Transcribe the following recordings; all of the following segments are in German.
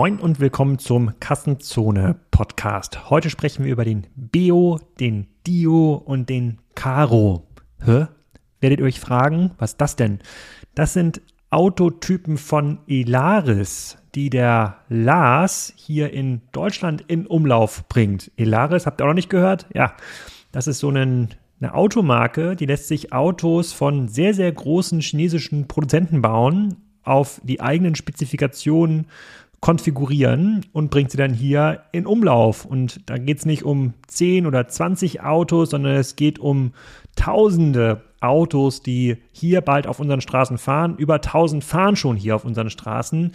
Moin und willkommen zum Kassenzone Podcast. Heute sprechen wir über den Beo, den Dio und den Caro. Hä? Werdet ihr euch fragen, was das denn? Das sind Autotypen von Elaris, die der Lars hier in Deutschland in Umlauf bringt. Elaris, habt ihr auch noch nicht gehört? Ja, das ist so ein, eine Automarke, die lässt sich Autos von sehr, sehr großen chinesischen Produzenten bauen auf die eigenen Spezifikationen konfigurieren und bringt sie dann hier in Umlauf. Und da geht es nicht um 10 oder 20 Autos, sondern es geht um Tausende Autos, die hier bald auf unseren Straßen fahren. Über 1000 fahren schon hier auf unseren Straßen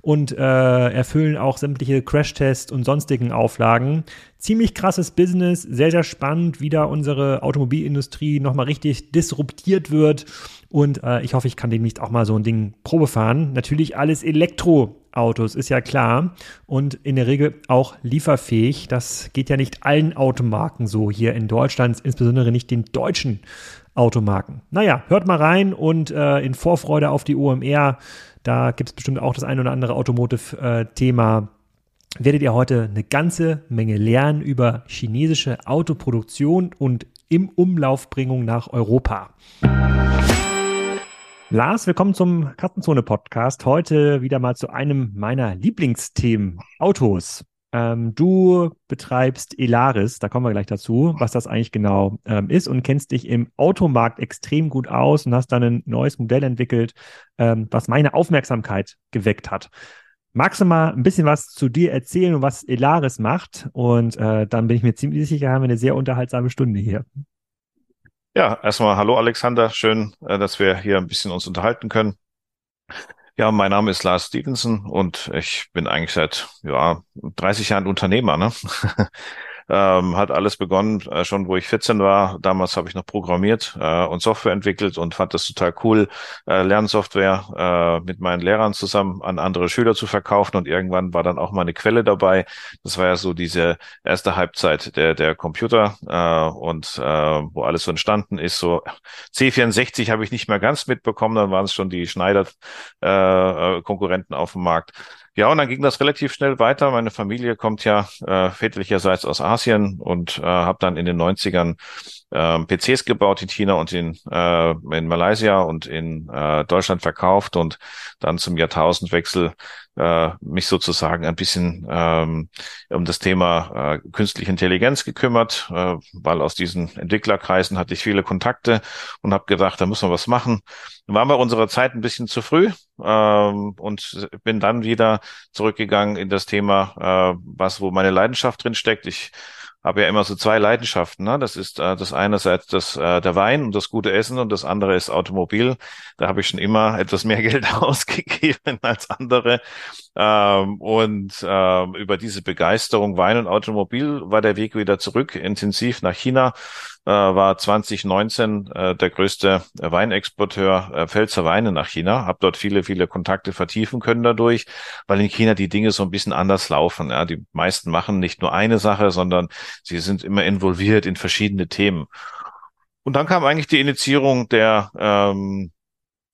und äh, erfüllen auch sämtliche Crashtests und sonstigen Auflagen. Ziemlich krasses Business, sehr, sehr spannend, wie da unsere Automobilindustrie nochmal richtig disruptiert wird. Und äh, ich hoffe, ich kann demnächst auch mal so ein Ding Probe fahren. Natürlich alles Elektroautos, ist ja klar. Und in der Regel auch lieferfähig. Das geht ja nicht allen Automarken so hier in Deutschland, insbesondere nicht den deutschen Automarken. Naja, hört mal rein und äh, in Vorfreude auf die OMR, da gibt es bestimmt auch das ein oder andere Automotive-Thema. werdet ihr heute eine ganze Menge lernen über chinesische Autoproduktion und im Umlaufbringung nach Europa. Lars, willkommen zum Katzenzone-Podcast. Heute wieder mal zu einem meiner Lieblingsthemen, Autos. Ähm, du betreibst Elaris, da kommen wir gleich dazu, was das eigentlich genau ähm, ist und kennst dich im Automarkt extrem gut aus und hast dann ein neues Modell entwickelt, ähm, was meine Aufmerksamkeit geweckt hat. Magst du mal ein bisschen was zu dir erzählen und was Elaris macht? Und äh, dann bin ich mir ziemlich sicher, haben wir eine sehr unterhaltsame Stunde hier. Ja, erstmal hallo Alexander, schön, äh, dass wir hier ein bisschen uns unterhalten können. Ja, mein Name ist Lars Stevenson und ich bin eigentlich seit ja, 30 Jahren Unternehmer. Ne? Ähm, hat alles begonnen, äh, schon wo ich 14 war. Damals habe ich noch programmiert äh, und Software entwickelt und fand das total cool, äh, Lernsoftware äh, mit meinen Lehrern zusammen an andere Schüler zu verkaufen. Und irgendwann war dann auch mal eine Quelle dabei. Das war ja so diese erste Halbzeit der, der Computer äh, und äh, wo alles so entstanden ist. So C64 habe ich nicht mehr ganz mitbekommen, dann waren es schon die Schneider-Konkurrenten äh, auf dem Markt. Ja, und dann ging das relativ schnell weiter. Meine Familie kommt ja äh, väterlicherseits aus Asien und äh, habe dann in den 90ern äh, PCs gebaut in China und in, äh, in Malaysia und in äh, Deutschland verkauft und dann zum Jahrtausendwechsel äh, mich sozusagen ein bisschen ähm, um das Thema äh, künstliche Intelligenz gekümmert, äh, weil aus diesen Entwicklerkreisen hatte ich viele Kontakte und habe gedacht, da müssen wir was machen. Waren wir unserer Zeit ein bisschen zu früh ähm, und bin dann wieder zurückgegangen in das Thema, äh, was wo meine Leidenschaft drin steckt. Ich habe ja immer so zwei Leidenschaften. Ne? Das ist äh, das einerseits das äh, der Wein und das gute Essen und das andere ist Automobil. Da habe ich schon immer etwas mehr Geld ausgegeben als andere. Ähm, und ähm, über diese Begeisterung Wein und Automobil war der Weg wieder zurück, intensiv nach China äh, war 2019 äh, der größte Weinexporteur äh, Pfälzer Weine nach China. Habe dort viele, viele Kontakte vertiefen können dadurch, weil in China die Dinge so ein bisschen anders laufen. Ja. Die meisten machen nicht nur eine Sache, sondern sie sind immer involviert in verschiedene Themen. Und dann kam eigentlich die Initiierung der ähm, äh,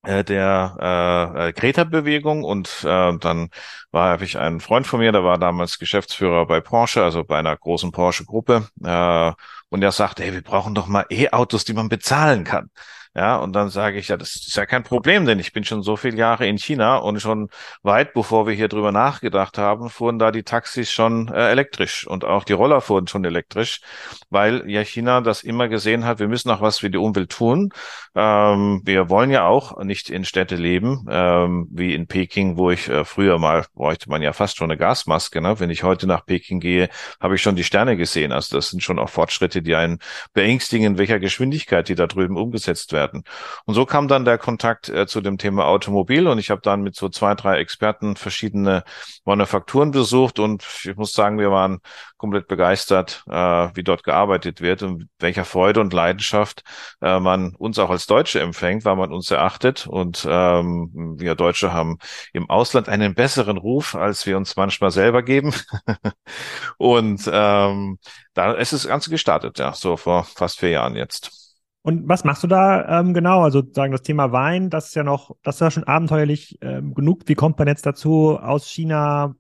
der äh, Greta-Bewegung und äh, dann war ich einen Freund von mir, der war damals Geschäftsführer bei Porsche, also bei einer großen Porsche-Gruppe äh, und er sagt, hey, wir brauchen doch mal E-Autos, die man bezahlen kann. Ja, und dann sage ich, ja, das ist ja kein Problem, denn ich bin schon so viele Jahre in China und schon weit bevor wir hier drüber nachgedacht haben, fuhren da die Taxis schon äh, elektrisch und auch die Roller fuhren schon elektrisch, weil ja China das immer gesehen hat, wir müssen auch was für die Umwelt tun. Ähm, wir wollen ja auch nicht in Städte leben, ähm, wie in Peking, wo ich äh, früher mal, bräuchte man ja fast schon eine Gasmaske. Ne? Wenn ich heute nach Peking gehe, habe ich schon die Sterne gesehen. Also das sind schon auch Fortschritte, die einen beängstigen, in welcher Geschwindigkeit die da drüben umgesetzt werden werden. Und so kam dann der Kontakt äh, zu dem Thema Automobil und ich habe dann mit so zwei, drei Experten verschiedene Manufakturen besucht und ich muss sagen, wir waren komplett begeistert, äh, wie dort gearbeitet wird und welcher Freude und Leidenschaft äh, man uns auch als Deutsche empfängt, weil man uns erachtet und ähm, wir Deutsche haben im Ausland einen besseren Ruf, als wir uns manchmal selber geben. und ähm, da ist das Ganze gestartet, ja, so vor fast vier Jahren jetzt. Und was machst du da ähm, genau? Also sagen das Thema Wein, das ist ja noch, das ist ja schon abenteuerlich ähm, genug. Wie kommt man jetzt dazu, aus China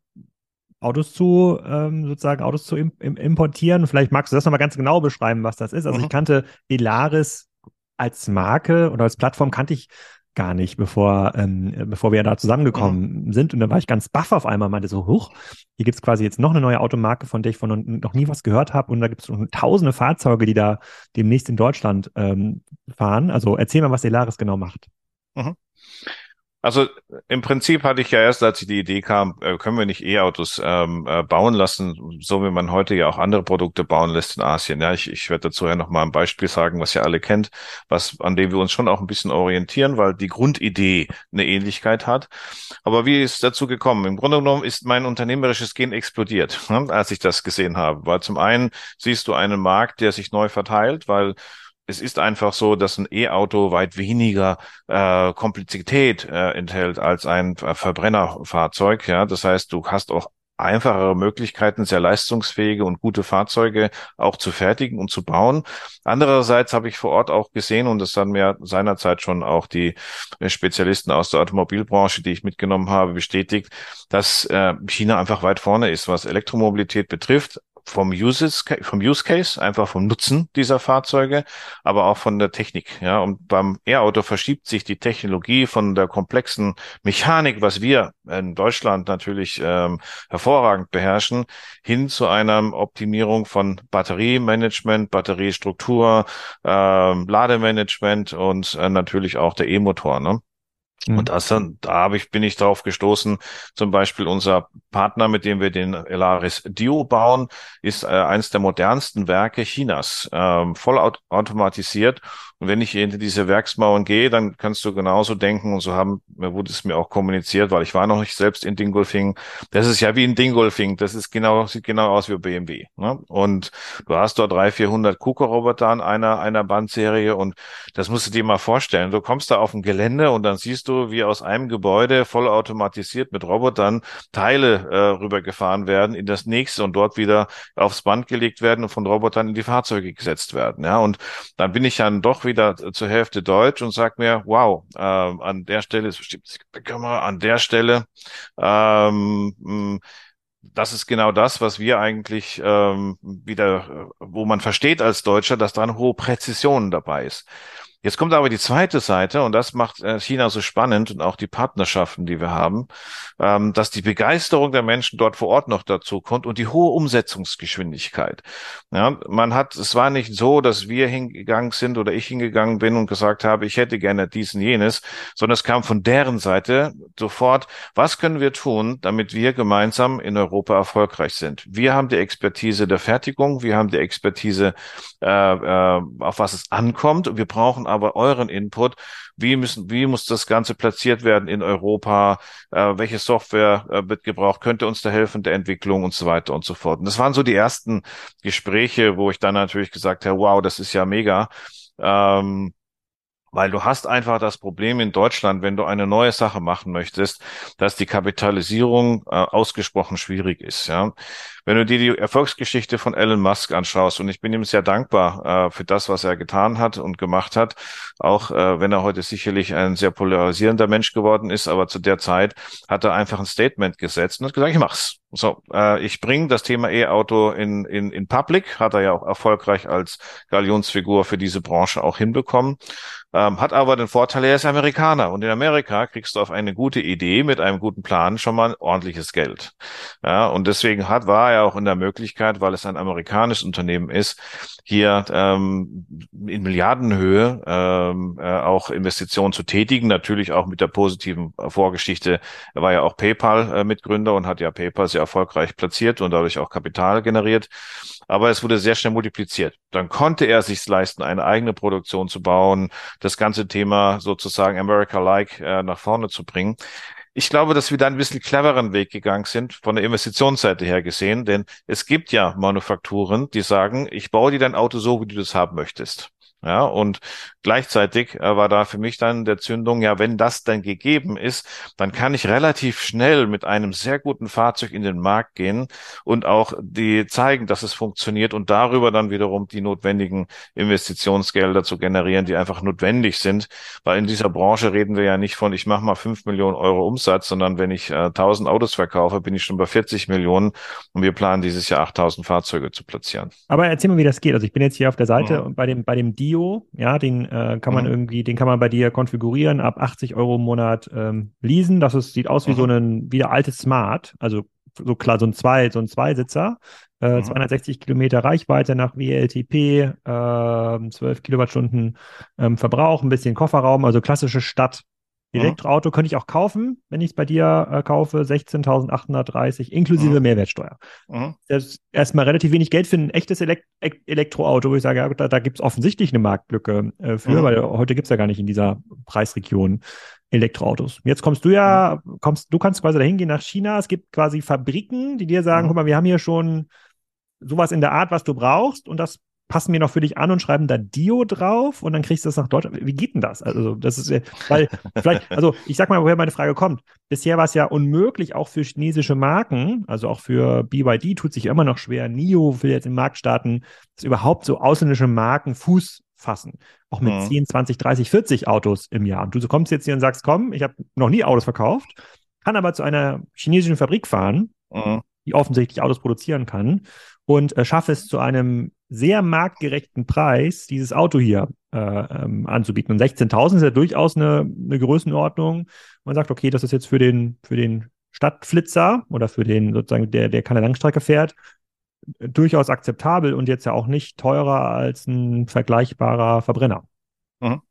Autos zu, ähm, sozusagen Autos zu im, im, importieren. Vielleicht magst du das nochmal ganz genau beschreiben, was das ist. Also mhm. ich kannte Elaris als Marke oder als Plattform kannte ich gar nicht, bevor, ähm, bevor wir da zusammengekommen mhm. sind. Und da war ich ganz baff auf einmal, meinte so, hoch, hier gibt's quasi jetzt noch eine neue Automarke, von der ich von noch nie was gehört habe. Und da gibt's tausende Fahrzeuge, die da demnächst in Deutschland ähm, fahren. Also erzähl mal, was Elaris genau macht. Mhm. Also im Prinzip hatte ich ja erst, als die Idee kam, äh, können wir nicht E-Autos ähm, äh, bauen lassen, so wie man heute ja auch andere Produkte bauen lässt in Asien. Ja, ich, ich werde dazu ja noch mal ein Beispiel sagen, was ihr alle kennt, was an dem wir uns schon auch ein bisschen orientieren, weil die Grundidee eine Ähnlichkeit hat. Aber wie ist dazu gekommen? Im Grunde genommen ist mein unternehmerisches Gen explodiert, ne, als ich das gesehen habe. Weil zum einen siehst du einen Markt, der sich neu verteilt, weil es ist einfach so, dass ein E-Auto weit weniger äh, Komplexität äh, enthält als ein Verbrennerfahrzeug. Ja, das heißt, du hast auch einfachere Möglichkeiten, sehr leistungsfähige und gute Fahrzeuge auch zu fertigen und zu bauen. Andererseits habe ich vor Ort auch gesehen, und das haben mir seinerzeit schon auch die Spezialisten aus der Automobilbranche, die ich mitgenommen habe, bestätigt, dass äh, China einfach weit vorne ist, was Elektromobilität betrifft vom, Uses, vom Use Case, einfach vom Nutzen dieser Fahrzeuge, aber auch von der Technik. Ja, und beim E-Auto verschiebt sich die Technologie von der komplexen Mechanik, was wir in Deutschland natürlich ähm, hervorragend beherrschen, hin zu einer Optimierung von Batteriemanagement, Batteriestruktur, ähm, Lademanagement und äh, natürlich auch der E-Motor. Ne? Mhm. Und das, da habe ich, bin ich drauf gestoßen. Zum Beispiel unser Partner, mit dem wir den Elaris Dio bauen, ist äh, eines der modernsten Werke Chinas, ähm, voll automatisiert und wenn ich hinter diese Werksmauern gehe, dann kannst du genauso denken, und so haben, wurde es mir auch kommuniziert, weil ich war noch nicht selbst in Dingolfing. Das ist ja wie in Dingolfing. Das ist genau, sieht genau aus wie BMW. Ne? Und du hast dort drei, vierhundert KUKA-Roboter an einer, einer Bandserie und das musst du dir mal vorstellen. Du kommst da auf ein Gelände und dann siehst du, wie aus einem Gebäude vollautomatisiert mit Robotern Teile äh, rübergefahren werden in das nächste und dort wieder aufs Band gelegt werden und von Robotern in die Fahrzeuge gesetzt werden. Ja, und dann bin ich dann doch wieder zur Hälfte Deutsch und sag mir, wow, äh, an der Stelle ist bestimmt Kamera, an der Stelle, ähm, das ist genau das, was wir eigentlich ähm, wieder, wo man versteht als Deutscher, dass da eine hohe Präzision dabei ist. Jetzt kommt aber die zweite Seite und das macht äh, China so spannend und auch die Partnerschaften, die wir haben, ähm, dass die Begeisterung der Menschen dort vor Ort noch dazu kommt und die hohe Umsetzungsgeschwindigkeit. Ja, man hat, es war nicht so, dass wir hingegangen sind oder ich hingegangen bin und gesagt habe, ich hätte gerne diesen jenes, sondern es kam von deren Seite sofort, was können wir tun, damit wir gemeinsam in Europa erfolgreich sind? Wir haben die Expertise der Fertigung, wir haben die Expertise, äh, äh, auf was es ankommt und wir brauchen aber euren Input. Wie müssen, wie muss das Ganze platziert werden in Europa? Äh, welche Software äh, wird gebraucht? Könnte uns da helfen der Entwicklung und so weiter und so fort. Und das waren so die ersten Gespräche, wo ich dann natürlich gesagt habe, wow, das ist ja mega. Ähm, weil du hast einfach das Problem in Deutschland, wenn du eine neue Sache machen möchtest, dass die Kapitalisierung äh, ausgesprochen schwierig ist. Ja, wenn du dir die Erfolgsgeschichte von Elon Musk anschaust, und ich bin ihm sehr dankbar äh, für das, was er getan hat und gemacht hat, auch äh, wenn er heute sicherlich ein sehr polarisierender Mensch geworden ist, aber zu der Zeit hat er einfach ein Statement gesetzt und hat gesagt, ich mach's. So, äh, ich bringe das Thema E-Auto in, in, in Public, hat er ja auch erfolgreich als Galionsfigur für diese Branche auch hinbekommen, ähm, hat aber den Vorteil, er ist Amerikaner und in Amerika kriegst du auf eine gute Idee mit einem guten Plan schon mal ordentliches Geld. Ja, und deswegen hat, war er auch in der Möglichkeit, weil es ein amerikanisches Unternehmen ist, hier ähm, in Milliardenhöhe ähm, äh, auch Investitionen zu tätigen, natürlich auch mit der positiven Vorgeschichte. Er war ja auch PayPal-Mitgründer äh, und hat ja PayPal sehr erfolgreich platziert und dadurch auch Kapital generiert. Aber es wurde sehr schnell multipliziert. Dann konnte er sich leisten, eine eigene Produktion zu bauen, das ganze Thema sozusagen America-like äh, nach vorne zu bringen. Ich glaube, dass wir da ein bisschen cleveren Weg gegangen sind, von der Investitionsseite her gesehen, denn es gibt ja Manufakturen, die sagen, ich baue dir dein Auto so, wie du das haben möchtest. Ja, und gleichzeitig äh, war da für mich dann der Zündung, ja, wenn das dann gegeben ist, dann kann ich relativ schnell mit einem sehr guten Fahrzeug in den Markt gehen und auch die zeigen, dass es funktioniert und darüber dann wiederum die notwendigen Investitionsgelder zu generieren, die einfach notwendig sind, weil in dieser Branche reden wir ja nicht von, ich mache mal fünf Millionen Euro Umsatz, sondern wenn ich äh, 1000 Autos verkaufe, bin ich schon bei 40 Millionen und wir planen dieses Jahr 8000 Fahrzeuge zu platzieren. Aber erzähl mal, wie das geht. Also ich bin jetzt hier auf der Seite mhm. und bei dem, bei dem Deal Bio, ja, den äh, kann man mhm. irgendwie, den kann man bei dir konfigurieren, ab 80 Euro im Monat ähm, leasen. Das ist, sieht aus wie mhm. so ein wieder altes Smart, also so klar, so ein zwei, so ein Zweisitzer, äh, mhm. 260 Kilometer Reichweite nach WLTP, äh, 12 Kilowattstunden ähm, Verbrauch, ein bisschen Kofferraum, also klassische Stadt. Elektroauto könnte ich auch kaufen, wenn ich es bei dir äh, kaufe, 16.830 inklusive mhm. Mehrwertsteuer. Mhm. Das ist erstmal relativ wenig Geld für ein echtes Elekt Elektroauto, wo ich sage, ja, da, da gibt es offensichtlich eine Marktlücke äh, für, mhm. weil heute gibt es ja gar nicht in dieser Preisregion Elektroautos. Jetzt kommst du ja, mhm. kommst, du kannst quasi dahin gehen nach China. Es gibt quasi Fabriken, die dir sagen, mhm. guck mal, wir haben hier schon sowas in der Art, was du brauchst und das passen mir noch für dich an und schreiben da Dio drauf und dann kriegst du das nach Deutschland. Wie geht denn das? Also, das ist, weil, vielleicht, also, ich sag mal, woher meine Frage kommt. Bisher war es ja unmöglich, auch für chinesische Marken, also auch für BYD tut sich immer noch schwer. NIO will jetzt im Markt starten, dass überhaupt so ausländische Marken Fuß fassen. Auch mit mhm. 10, 20, 30, 40 Autos im Jahr. Und du kommst jetzt hier und sagst, komm, ich habe noch nie Autos verkauft, kann aber zu einer chinesischen Fabrik fahren, mhm. die offensichtlich Autos produzieren kann und äh, schaffe es zu einem sehr marktgerechten Preis, dieses Auto hier äh, ähm, anzubieten. Und 16.000 ist ja durchaus eine, eine Größenordnung. Man sagt, okay, das ist jetzt für den, für den Stadtflitzer oder für den sozusagen, der, der keine Langstrecke fährt, durchaus akzeptabel und jetzt ja auch nicht teurer als ein vergleichbarer Verbrenner. Mhm.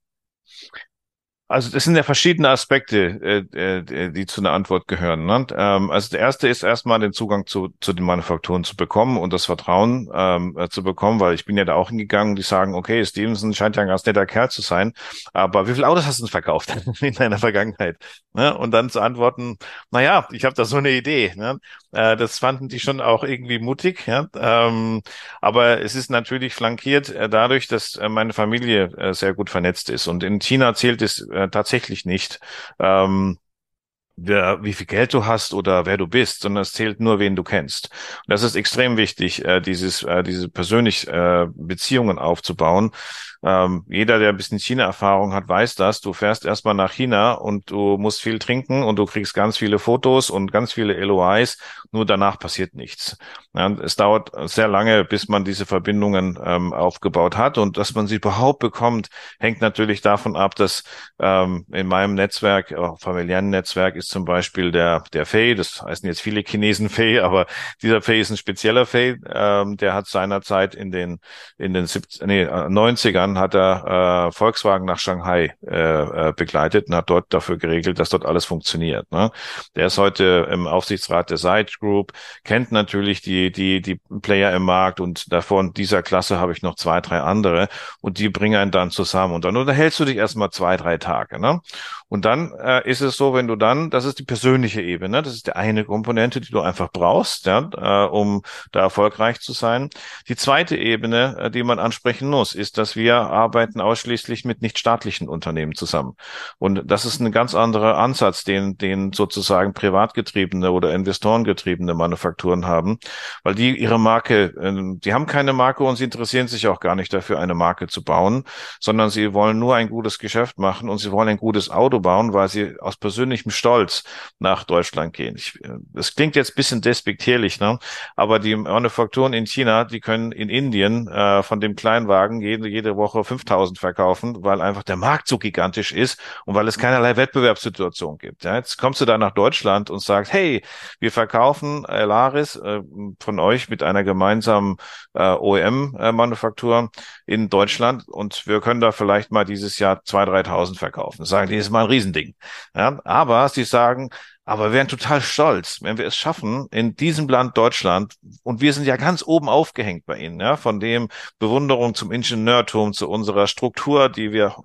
Also das sind ja verschiedene Aspekte, äh, äh, die zu einer Antwort gehören. Ne? Ähm, also der erste ist erstmal den Zugang zu, zu den Manufakturen zu bekommen und das Vertrauen ähm, äh, zu bekommen, weil ich bin ja da auch hingegangen, die sagen, okay, Stevenson scheint ja ein ganz netter Kerl zu sein, aber wie viele Autos hast du denn verkauft in deiner Vergangenheit? Ne? Und dann zu antworten, na ja, ich habe da so eine Idee. Ne? Äh, das fanden die schon auch irgendwie mutig, ja. Ähm, aber es ist natürlich flankiert äh, dadurch, dass meine Familie sehr gut vernetzt ist. Und in China zählt es äh, tatsächlich nicht, ähm, wer, wie viel Geld du hast oder wer du bist, sondern es zählt nur, wen du kennst. Und das ist extrem wichtig, äh, dieses, äh, diese persönlich äh, Beziehungen aufzubauen. Ähm, jeder, der ein bisschen China-Erfahrung hat, weiß das. Du fährst erstmal nach China und du musst viel trinken und du kriegst ganz viele Fotos und ganz viele LOIs. Nur danach passiert nichts. Ja, es dauert sehr lange, bis man diese Verbindungen ähm, aufgebaut hat und dass man sie überhaupt bekommt, hängt natürlich davon ab, dass ähm, in meinem Netzwerk, auch familiären Netzwerk, ist zum Beispiel der der Fei. Das heißen jetzt viele Chinesen Fei, aber dieser Fei ist ein spezieller Fei. Ähm, der hat seinerzeit in den in den 70, nee, 90ern dann hat er äh, Volkswagen nach Shanghai äh, äh, begleitet und hat dort dafür geregelt, dass dort alles funktioniert. Ne? Der ist heute im Aufsichtsrat der Side Group, kennt natürlich die, die, die Player im Markt und davon dieser Klasse habe ich noch zwei, drei andere und die bringen einen dann zusammen. Und dann unterhältst du dich erstmal zwei, drei Tage. Ne? Und dann äh, ist es so, wenn du dann, das ist die persönliche Ebene, das ist die eine Komponente, die du einfach brauchst, ja, äh, um da erfolgreich zu sein. Die zweite Ebene, äh, die man ansprechen muss, ist, dass wir arbeiten ausschließlich mit nichtstaatlichen Unternehmen zusammen. Und das ist ein ganz anderer Ansatz, den, den sozusagen privatgetriebene oder investorengetriebene Manufakturen haben, weil die ihre Marke, äh, die haben keine Marke und sie interessieren sich auch gar nicht dafür, eine Marke zu bauen, sondern sie wollen nur ein gutes Geschäft machen und sie wollen ein gutes Auto bauen, weil sie aus persönlichem Stolz nach Deutschland gehen. Ich, das klingt jetzt bisschen despektierlich, ne? aber die Manufakturen in China, die können in Indien äh, von dem Kleinwagen jede, jede Woche 5000 verkaufen, weil einfach der Markt so gigantisch ist und weil es keinerlei Wettbewerbssituation gibt. Ja? Jetzt kommst du da nach Deutschland und sagst, hey, wir verkaufen Elaris äh, von euch mit einer gemeinsamen äh, OEM-Manufaktur in Deutschland und wir können da vielleicht mal dieses Jahr 2.000, 3.000 verkaufen. Sagen die, ist mal ein Riesending. Ja, aber sie sagen, Aber wir wären total stolz, wenn wir es schaffen, in diesem Land Deutschland, und wir sind ja ganz oben aufgehängt bei Ihnen, ja, von dem Bewunderung zum Ingenieurtum, zu unserer Struktur, die wir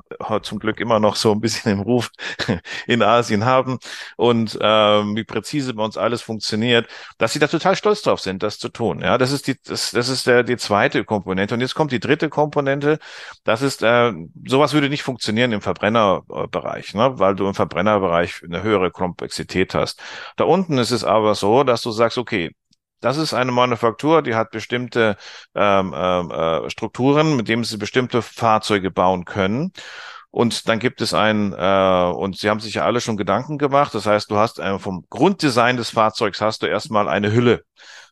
zum Glück immer noch so ein bisschen im Ruf in Asien haben und ähm, wie präzise bei uns alles funktioniert, dass Sie da total stolz drauf sind, das zu tun. Ja, das ist die, das, das ist der, die zweite Komponente. Und jetzt kommt die dritte Komponente. Das ist, äh, sowas würde nicht funktionieren im Verbrennerbereich, ne? weil du im Verbrennerbereich eine höhere Komplexität hast. Da unten ist es aber so, dass du sagst, okay, das ist eine Manufaktur, die hat bestimmte ähm, ähm äh, Strukturen, mit denen sie bestimmte Fahrzeuge bauen können. Und dann gibt es ein, äh, und Sie haben sich ja alle schon Gedanken gemacht, das heißt, du hast äh, vom Grunddesign des Fahrzeugs hast du erstmal eine Hülle.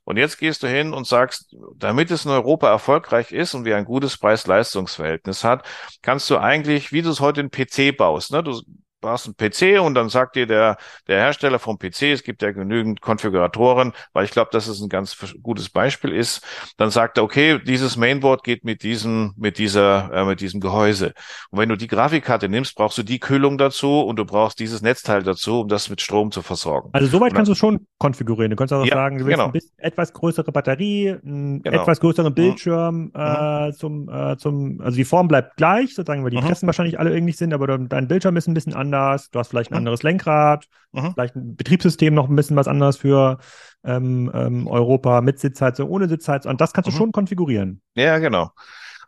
Und jetzt gehst du hin und sagst, damit es in Europa erfolgreich ist und wir ein gutes Preis-Leistungs-Verhältnis hat, kannst du eigentlich, wie du es heute in PC baust, ne? du brauchst einen PC und dann sagt dir der, der Hersteller vom PC, es gibt ja genügend Konfiguratoren, weil ich glaube, dass es ein ganz gutes Beispiel ist, dann sagt er, okay, dieses Mainboard geht mit diesem, mit dieser, äh, mit diesem Gehäuse. Und wenn du die Grafikkarte nimmst, brauchst du die Kühlung dazu und du brauchst dieses Netzteil dazu, um das mit Strom zu versorgen. Also soweit kannst du schon konfigurieren. Du kannst auch ja, sagen, du willst genau. ein bisschen etwas größere Batterie, einen genau. etwas größeren mhm. Bildschirm mhm. äh, zum, äh, zum, also die Form bleibt gleich, sozusagen, weil die mhm. Pressen wahrscheinlich alle ähnlich sind, aber dein Bildschirm ist ein bisschen anders anders, du hast vielleicht ein mhm. anderes Lenkrad, mhm. vielleicht ein Betriebssystem noch ein bisschen was anderes für ähm, ähm, Europa mit Sitzheizung, ohne Sitzheizung. Und das kannst du mhm. schon konfigurieren. Ja, genau.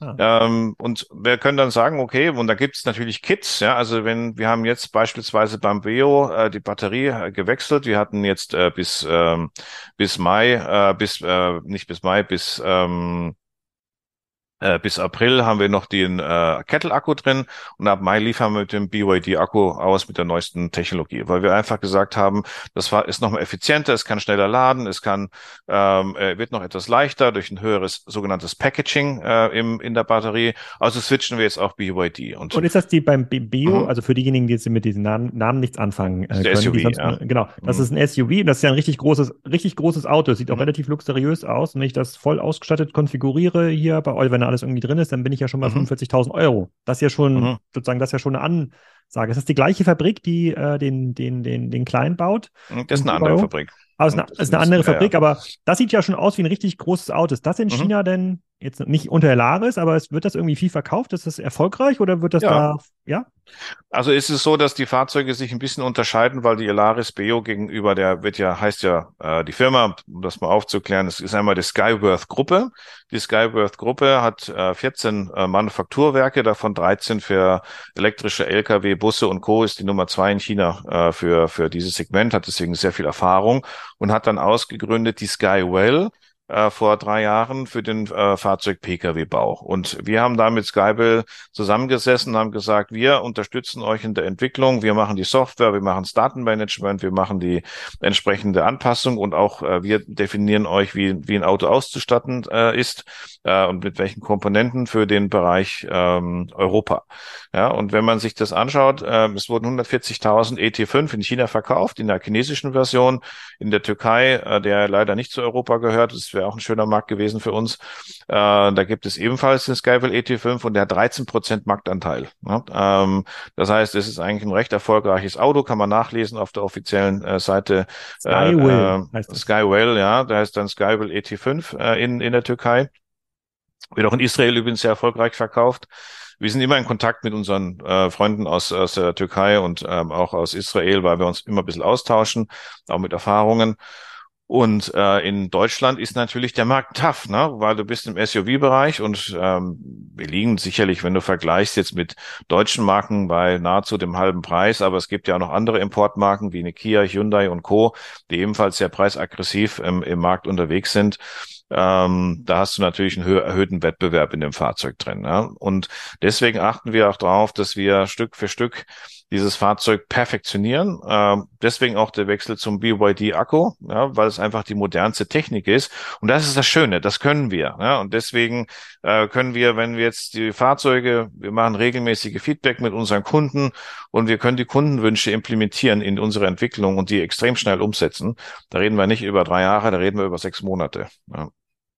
Ah. Ähm, und wir können dann sagen, okay, und da gibt es natürlich Kits, ja, also wenn wir haben jetzt beispielsweise beim Veo äh, die Batterie äh, gewechselt, wir hatten jetzt äh, bis ähm, bis Mai, äh, bis äh, nicht bis Mai, bis ähm, äh, bis April haben wir noch den äh, Kettle-Akku drin und ab Mai liefern wir mit dem BYD-Akku aus mit der neuesten Technologie, weil wir einfach gesagt haben, das war, ist nochmal effizienter, es kann schneller laden, es kann ähm, äh, wird noch etwas leichter durch ein höheres sogenanntes Packaging äh, im, in der Batterie. Also switchen wir jetzt auf BYD. Und, und ist das die beim Bio, mhm. also für diejenigen, die jetzt mit diesen Namen, Namen nichts anfangen äh, können, SUV, sonst, ja. genau, das mhm. ist ein SUV und das ist ja ein richtig großes, richtig großes Auto. Sieht auch mhm. relativ luxuriös aus. Und wenn ich das voll ausgestattet konfiguriere hier bei euch, wenn alles irgendwie drin ist, dann bin ich ja schon bei mhm. 45.000 Euro. Das ist ja schon, mhm. sozusagen, das ist ja schon eine Ansage. Ist das die gleiche Fabrik, die äh, den, den, den, den Kleinen baut? Das ist eine andere Fabrik. Aber es ist eine, ist eine andere Fabrik, ja. aber das sieht ja schon aus wie ein richtig großes Auto. Ist das in mhm. China denn jetzt nicht unter Elaris, aber es wird das irgendwie viel verkauft? Ist das erfolgreich oder wird das ja. da, ja? Also ist es so, dass die Fahrzeuge sich ein bisschen unterscheiden, weil die Elaris Beo gegenüber der wird ja, heißt ja, äh, die Firma, um das mal aufzuklären, es ist einmal die Skyworth Gruppe. Die Skyworth Gruppe hat äh, 14 äh, Manufakturwerke, davon 13 für elektrische Lkw, Busse und Co. ist die Nummer zwei in China äh, für, für dieses Segment, hat deswegen sehr viel Erfahrung und hat dann ausgegründet die Skywell äh, vor drei Jahren für den äh, Fahrzeug-Pkw-Bau. Und wir haben da mit Skybel zusammengesessen, haben gesagt, wir unterstützen euch in der Entwicklung, wir machen die Software, wir machen das Datenmanagement, wir machen die entsprechende Anpassung und auch äh, wir definieren euch, wie, wie ein Auto auszustatten äh, ist äh, und mit welchen Komponenten für den Bereich ähm, Europa. Ja, und wenn man sich das anschaut, äh, es wurden 140.000 ET5 in China verkauft, in der chinesischen Version, in der Türkei, äh, der leider nicht zu Europa gehört. Das wäre auch ein schöner Markt gewesen für uns. Äh, da gibt es ebenfalls den Skyville ET5 und der hat 13 Prozent Marktanteil. Ja, ähm, das heißt, es ist eigentlich ein recht erfolgreiches Auto, kann man nachlesen auf der offiziellen äh, Seite. Skywell äh, heißt das. Skywell, ja, da heißt dann Skywell ET5 äh, in, in der Türkei. Wird auch in Israel übrigens sehr erfolgreich verkauft. Wir sind immer in Kontakt mit unseren äh, Freunden aus, aus der Türkei und ähm, auch aus Israel, weil wir uns immer ein bisschen austauschen, auch mit Erfahrungen. Und äh, in Deutschland ist natürlich der Markt tough, ne? weil du bist im SUV-Bereich und ähm, wir liegen sicherlich, wenn du vergleichst jetzt mit deutschen Marken, bei nahezu dem halben Preis, aber es gibt ja auch noch andere Importmarken wie eine Kia, Hyundai und Co., die ebenfalls sehr preisaggressiv im, im Markt unterwegs sind ähm, da hast du natürlich einen erhöhten Wettbewerb in dem Fahrzeug drin. Ja? Und deswegen achten wir auch darauf, dass wir Stück für Stück dieses Fahrzeug perfektionieren. Ähm, deswegen auch der Wechsel zum BYD-Akku, ja, weil es einfach die modernste Technik ist. Und das ist das Schöne, das können wir. Ja? Und deswegen äh, können wir, wenn wir jetzt die Fahrzeuge, wir machen regelmäßige Feedback mit unseren Kunden und wir können die Kundenwünsche implementieren in unsere Entwicklung und die extrem schnell umsetzen. Da reden wir nicht über drei Jahre, da reden wir über sechs Monate. Ja.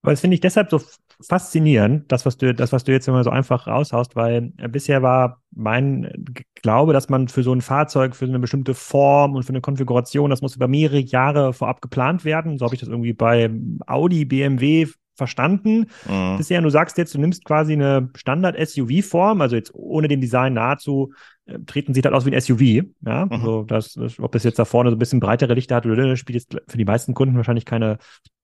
Aber das finde ich deshalb so faszinierend, das, was du, das, was du jetzt immer so einfach raushaust, weil äh, bisher war mein Glaube, dass man für so ein Fahrzeug, für eine bestimmte Form und für eine Konfiguration, das muss über mehrere Jahre vorab geplant werden. So habe ich das irgendwie bei Audi, BMW verstanden. Mhm. Bisher, du sagst jetzt, du nimmst quasi eine Standard-SUV-Form, also jetzt ohne dem Design nahezu, äh, treten sieht halt aus wie ein SUV. Ja, mhm. also das, ob das jetzt da vorne so ein bisschen breitere Lichter hat oder spielt jetzt für die meisten Kunden wahrscheinlich keine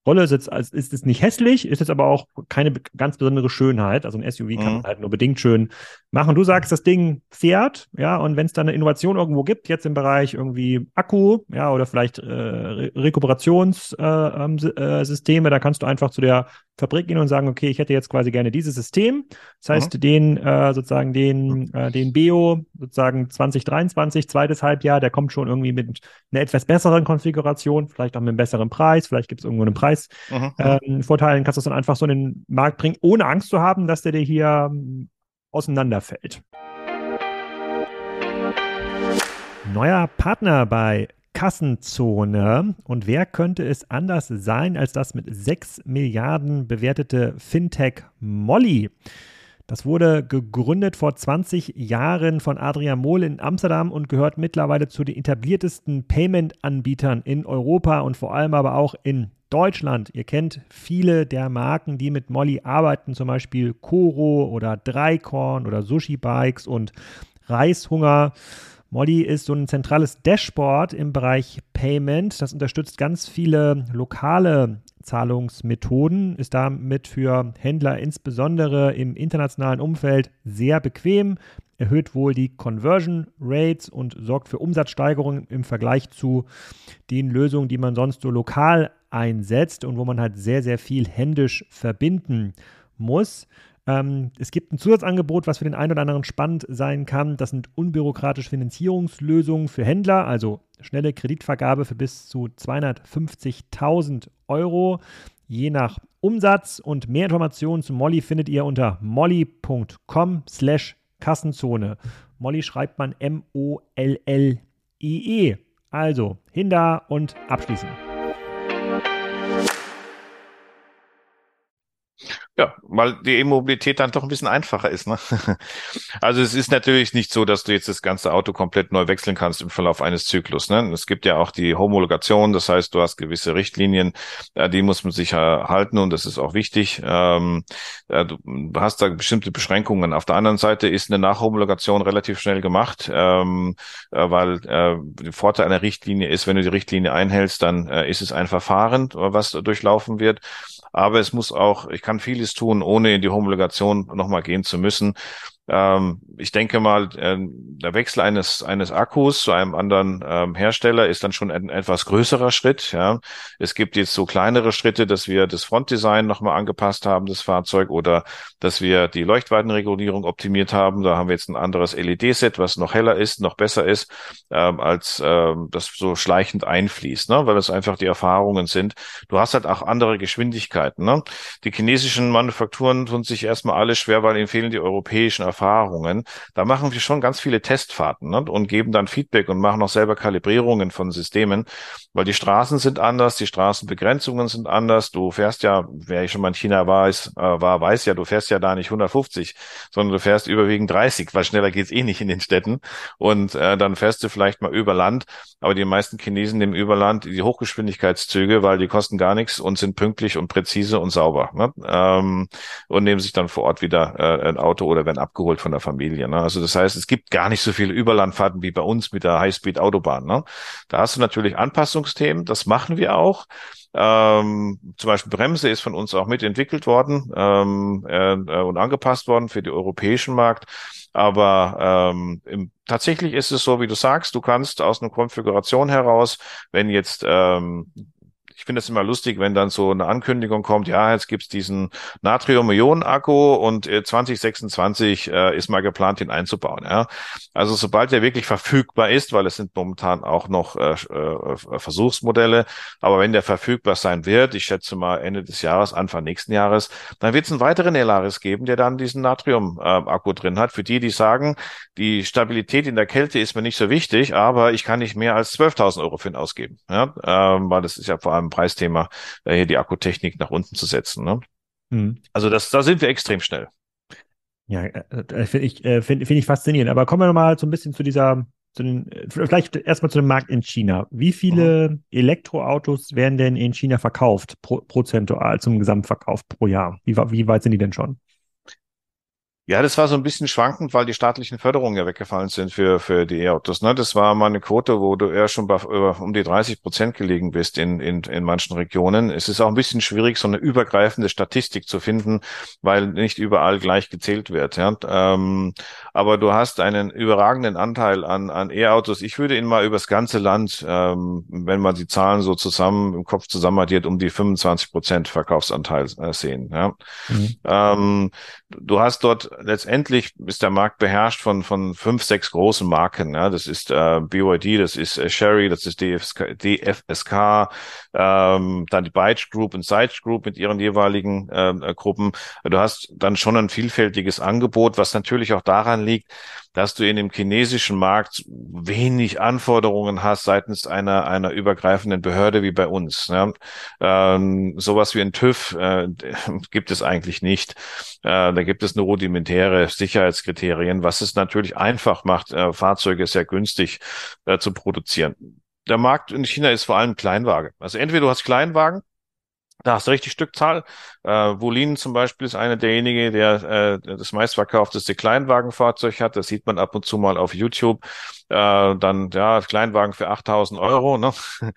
Rolle ist jetzt, also ist es nicht hässlich, ist jetzt aber auch keine ganz besondere Schönheit. Also ein SUV kann mhm. man halt nur bedingt schön machen. Du sagst, das Ding fährt, ja, und wenn es da eine Innovation irgendwo gibt, jetzt im Bereich irgendwie Akku, ja, oder vielleicht äh, Re Rekuperationssysteme, äh, äh, da kannst du einfach zu der Fabrik gehen und sagen, okay, ich hätte jetzt quasi gerne dieses System. Das heißt, mhm. den äh, sozusagen den, äh, den Beo sozusagen 2023, zweites Halbjahr, der kommt schon irgendwie mit einer etwas besseren Konfiguration, vielleicht auch mit einem besseren Preis, vielleicht gibt es irgendwo einen Preisvorteil, mhm. ähm, kannst du das dann einfach so in den Markt bringen, ohne Angst zu haben, dass der dir hier ähm, auseinanderfällt. Neuer Partner bei Kassenzone. Und wer könnte es anders sein als das mit 6 Milliarden bewertete Fintech Molly? Das wurde gegründet vor 20 Jahren von Adrian Mohl in Amsterdam und gehört mittlerweile zu den etabliertesten Payment-Anbietern in Europa und vor allem aber auch in Deutschland. Ihr kennt viele der Marken, die mit Molly arbeiten, zum Beispiel Koro oder Dreikorn oder Sushi Bikes und Reishunger. Molly ist so ein zentrales Dashboard im Bereich Payment. Das unterstützt ganz viele lokale Zahlungsmethoden, ist damit für Händler insbesondere im internationalen Umfeld sehr bequem, erhöht wohl die Conversion Rates und sorgt für Umsatzsteigerungen im Vergleich zu den Lösungen, die man sonst so lokal einsetzt und wo man halt sehr, sehr viel händisch verbinden muss. Ähm, es gibt ein Zusatzangebot, was für den einen oder anderen spannend sein kann. Das sind unbürokratische Finanzierungslösungen für Händler, also schnelle Kreditvergabe für bis zu 250.000 Euro, je nach Umsatz. Und mehr Informationen zu Molly findet ihr unter molly.com slash Kassenzone. Molly schreibt man M-O-L-L-I-E. Also, hin da und abschließen. Ja, weil die E-Mobilität dann doch ein bisschen einfacher ist. Ne? Also es ist natürlich nicht so, dass du jetzt das ganze Auto komplett neu wechseln kannst im Verlauf eines Zyklus. Ne? Es gibt ja auch die Homologation, das heißt, du hast gewisse Richtlinien, äh, die muss man sich halten und das ist auch wichtig. Ähm, du hast da bestimmte Beschränkungen. Auf der anderen Seite ist eine Nachhomologation relativ schnell gemacht, ähm, äh, weil äh, der Vorteil einer Richtlinie ist, wenn du die Richtlinie einhältst, dann ist es ein Verfahren, was durchlaufen wird aber es muss auch, ich kann vieles tun, ohne in die Homologation nochmal gehen zu müssen. Ähm, ich denke mal, äh, der Wechsel eines, eines Akkus zu einem anderen ähm, Hersteller ist dann schon ein etwas größerer Schritt. Ja. Es gibt jetzt so kleinere Schritte, dass wir das Frontdesign nochmal angepasst haben, das Fahrzeug, oder dass wir die Leuchtweitenregulierung optimiert haben. Da haben wir jetzt ein anderes LED-Set, was noch heller ist, noch besser ist, ähm, als ähm, das so schleichend einfließt, ne? weil das einfach die Erfahrungen sind. Du hast halt auch andere Geschwindigkeiten. Ne? Die chinesischen Manufakturen tun sich erstmal alle schwer, weil ihnen fehlen die europäischen Erfahrungen. Da machen wir schon ganz viele Testfahrten ne? und geben dann Feedback und machen auch selber Kalibrierungen von Systemen, weil die Straßen sind anders, die Straßenbegrenzungen sind anders. Du fährst ja, wer schon mal in China war, ist, äh, war, weiß ja, du fährst ja da nicht 150, sondern du fährst überwiegend 30, weil schneller geht's eh nicht in den Städten. Und äh, dann fährst du vielleicht mal über Land, aber die meisten Chinesen nehmen über Land die Hochgeschwindigkeitszüge, weil die kosten gar nichts und sind pünktlich und präzise und sauber. Ne? Ähm, und nehmen sich dann vor Ort wieder äh, ein Auto oder werden abgeholt abgeholt von der Familie. Ne? Also das heißt, es gibt gar nicht so viele Überlandfahrten wie bei uns mit der Highspeed-Autobahn. Ne? Da hast du natürlich Anpassungsthemen, das machen wir auch. Ähm, zum Beispiel Bremse ist von uns auch mitentwickelt worden ähm, äh, und angepasst worden für den europäischen Markt. Aber ähm, im, tatsächlich ist es so, wie du sagst, du kannst aus einer Konfiguration heraus, wenn jetzt ähm, ich finde es immer lustig, wenn dann so eine Ankündigung kommt, ja, jetzt gibt's diesen Natrium-Ionen-Akku und äh, 2026 äh, ist mal geplant, ihn einzubauen. Ja. Also sobald der wirklich verfügbar ist, weil es sind momentan auch noch äh, äh, Versuchsmodelle, aber wenn der verfügbar sein wird, ich schätze mal Ende des Jahres, Anfang nächsten Jahres, dann wird es einen weiteren Elaris geben, der dann diesen Natrium-Akku drin hat. Für die, die sagen, die Stabilität in der Kälte ist mir nicht so wichtig, aber ich kann nicht mehr als 12.000 Euro für ihn ausgeben. Ja, ähm, weil das ist ja vor allem Preisthema, äh, hier die Akkutechnik nach unten zu setzen. Ne? Mhm. Also das, da sind wir extrem schnell. Ja, äh, äh finde ich, finde find ich faszinierend. Aber kommen wir nochmal so ein bisschen zu dieser, zu den, vielleicht erstmal zu dem Markt in China. Wie viele mhm. Elektroautos werden denn in China verkauft, pro, prozentual zum Gesamtverkauf pro Jahr? Wie, wie weit sind die denn schon? Ja, das war so ein bisschen schwankend, weil die staatlichen Förderungen ja weggefallen sind für, für die E-Autos. Ne? Das war mal eine Quote, wo du eher schon bei über, um die 30 Prozent gelegen bist in, in, in manchen Regionen. Es ist auch ein bisschen schwierig, so eine übergreifende Statistik zu finden, weil nicht überall gleich gezählt wird. Ja? Ähm, aber du hast einen überragenden Anteil an, an E-Autos. Ich würde ihn mal übers ganze Land, ähm, wenn man die Zahlen so zusammen im Kopf zusammenaddiert, um die 25 Prozent Verkaufsanteil äh, sehen. Ja? Mhm. Ähm, du hast dort letztendlich ist der Markt beherrscht von von fünf, sechs großen Marken. Ja, das ist äh, BYD, das ist äh, Sherry, das ist DFSK, DFSK ähm, dann die Byte Group und Side Group mit ihren jeweiligen äh, Gruppen. Du hast dann schon ein vielfältiges Angebot, was natürlich auch daran liegt, dass du in dem chinesischen Markt wenig Anforderungen hast seitens einer, einer übergreifenden Behörde wie bei uns. Ne? Ähm, sowas wie ein TÜV äh, gibt es eigentlich nicht. Äh, da gibt es nur rudimentäre Sicherheitskriterien, was es natürlich einfach macht, äh, Fahrzeuge sehr günstig äh, zu produzieren. Der Markt in China ist vor allem Kleinwagen. Also entweder du hast Kleinwagen, da hast du richtig Stückzahl. Äh, Wolin zum Beispiel ist einer derjenige, der äh, das meistverkaufteste Kleinwagenfahrzeug hat. Das sieht man ab und zu mal auf YouTube. Äh, dann, ja, Kleinwagen für 8000 Euro. Ne?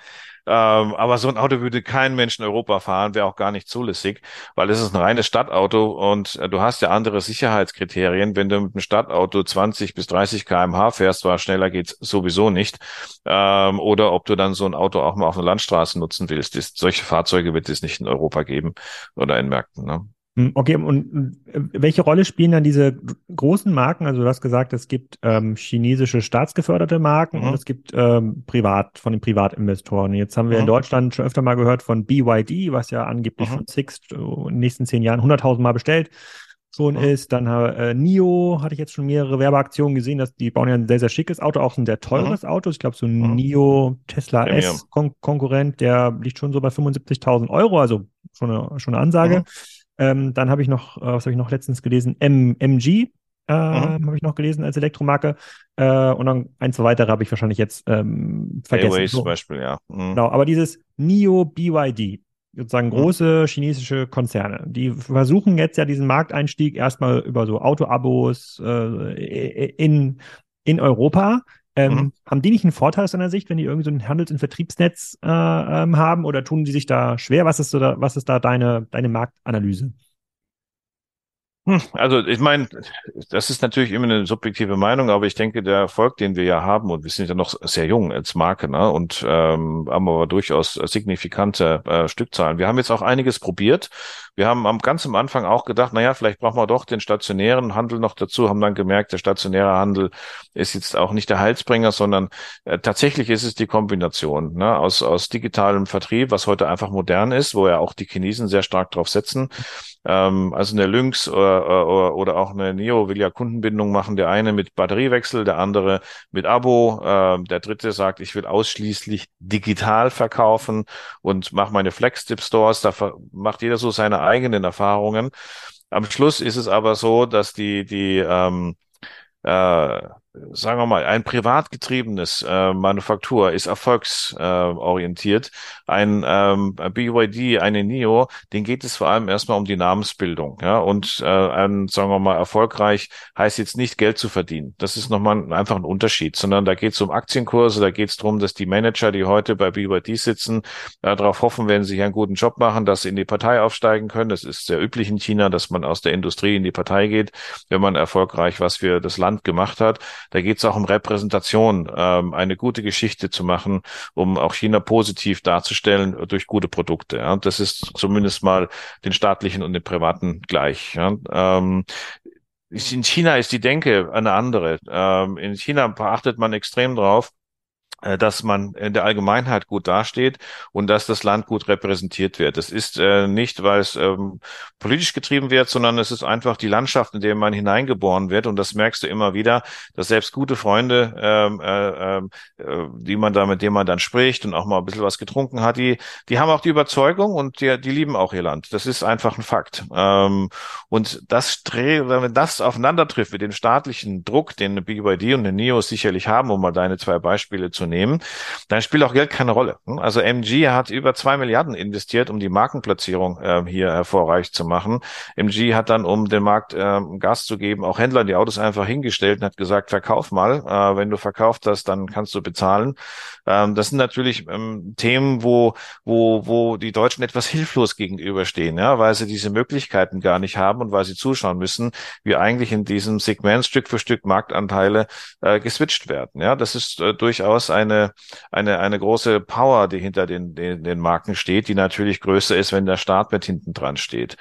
Ähm, aber so ein Auto würde kein Mensch in Europa fahren, wäre auch gar nicht zulässig, weil es ist ein reines Stadtauto und äh, du hast ja andere Sicherheitskriterien. Wenn du mit einem Stadtauto 20 bis 30 kmh fährst, war schneller geht's sowieso nicht. Ähm, oder ob du dann so ein Auto auch mal auf einer Landstraße nutzen willst. Das, solche Fahrzeuge wird es nicht in Europa geben oder in Märkten. Ne? Hm, okay, und welche Rolle spielen dann diese großen Marken? Also du hast gesagt, es gibt ähm, chinesische staatsgeförderte Marken mhm. und es gibt ähm, privat von den Privatinvestoren. Jetzt haben wir mhm. in Deutschland schon öfter mal gehört von BYD, was ja angeblich mhm. von Sixt in den nächsten zehn Jahren 100.000 Mal bestellt schon mhm. ist. Dann äh, NIO hatte ich jetzt schon mehrere Werbeaktionen gesehen, dass die bauen ja ein sehr, sehr schickes Auto, auch ein sehr teures mhm. Auto. Ich glaube, so ein mhm. NIO Tesla S Kon Konkurrent, der liegt schon so bei 75.000 Euro, also schon eine, schon eine Ansage. Mhm. Ähm, dann habe ich noch, äh, was habe ich noch letztens gelesen? M MG äh, mhm. habe ich noch gelesen als Elektromarke. Äh, und dann ein, zwei weitere habe ich wahrscheinlich jetzt ähm, vergessen. Airways so. zum Beispiel, ja. Mhm. Genau, aber dieses NIO BYD, sozusagen mhm. große chinesische Konzerne, die versuchen jetzt ja diesen Markteinstieg erstmal über so Autoabos äh, in, in Europa. Ähm, mhm. Haben die nicht einen Vorteil aus deiner Sicht, wenn die irgendwie so ein Handels- und Vertriebsnetz äh, ähm, haben oder tun die sich da schwer? Was ist, so da, was ist da deine, deine Marktanalyse? Hm, also ich meine, das ist natürlich immer eine subjektive Meinung, aber ich denke, der Erfolg, den wir ja haben, und wir sind ja noch sehr jung als Marke, ne, und ähm, haben aber durchaus signifikante äh, Stückzahlen. Wir haben jetzt auch einiges probiert. Wir haben am ganz Anfang auch gedacht, na ja, vielleicht brauchen wir doch den stationären Handel noch dazu, haben dann gemerkt, der stationäre Handel ist jetzt auch nicht der Heilsbringer, sondern äh, tatsächlich ist es die Kombination ne, aus, aus digitalem Vertrieb, was heute einfach modern ist, wo ja auch die Chinesen sehr stark drauf setzen. Ähm, also eine Lynx oder, oder, oder auch eine Neo will ja Kundenbindung machen. Der eine mit Batteriewechsel, der andere mit Abo. Äh, der dritte sagt, ich will ausschließlich digital verkaufen und mache meine Flex-Tip-Stores. Da macht jeder so seine eigenen Erfahrungen. Am Schluss ist es aber so, dass die, die ähm, äh, sagen wir mal, ein privat getriebenes äh, Manufaktur ist erfolgsorientiert. Äh, ein ähm, BYD, eine NIO, den geht es vor allem erstmal um die Namensbildung. Ja? Und äh, ein, sagen wir mal, erfolgreich heißt jetzt nicht Geld zu verdienen. Das ist nochmal einfach ein Unterschied, sondern da geht es um Aktienkurse, da geht es darum, dass die Manager, die heute bei BYD sitzen, äh, darauf hoffen, wenn sie einen guten Job machen, dass sie in die Partei aufsteigen können. Das ist sehr üblich in China, dass man aus der Industrie in die Partei geht, wenn man erfolgreich was für das Land gemacht hat. Da geht es auch um Repräsentation, ähm, eine gute Geschichte zu machen, um auch China positiv darzustellen durch gute Produkte. Ja. Das ist zumindest mal den staatlichen und den privaten gleich. Ja. Ähm, in China ist die Denke eine andere. Ähm, in China beachtet man extrem drauf, dass man in der Allgemeinheit gut dasteht und dass das Land gut repräsentiert wird. Das ist äh, nicht, weil es ähm, politisch getrieben wird, sondern es ist einfach die Landschaft, in der man hineingeboren wird. Und das merkst du immer wieder, dass selbst gute Freunde, ähm, äh, ähm, äh, die man da, mit denen man dann spricht und auch mal ein bisschen was getrunken hat, die, die haben auch die Überzeugung und die, die lieben auch ihr Land. Das ist einfach ein Fakt. Ähm, und das, wenn das aufeinander trifft mit dem staatlichen Druck, den BYD und den NIO sicherlich haben, um mal deine zwei Beispiele zu nehmen, dann spielt auch Geld keine Rolle. Also MG hat über zwei Milliarden investiert, um die Markenplatzierung äh, hier hervorreich zu machen. MG hat dann, um den Markt äh, Gas zu geben, auch Händlern die Autos einfach hingestellt und hat gesagt, verkauf mal. Äh, wenn du verkauft hast, dann kannst du bezahlen. Ähm, das sind natürlich ähm, Themen, wo, wo, wo die Deutschen etwas hilflos gegenüberstehen, ja, weil sie diese Möglichkeiten gar nicht haben und weil sie zuschauen müssen, wie eigentlich in diesem Segment Stück für Stück Marktanteile äh, geswitcht werden. Ja, das ist äh, durchaus eine, eine, eine große Power, die hinter den, den, den Marken steht, die natürlich größer ist, wenn der Staat mit hinten dran steht.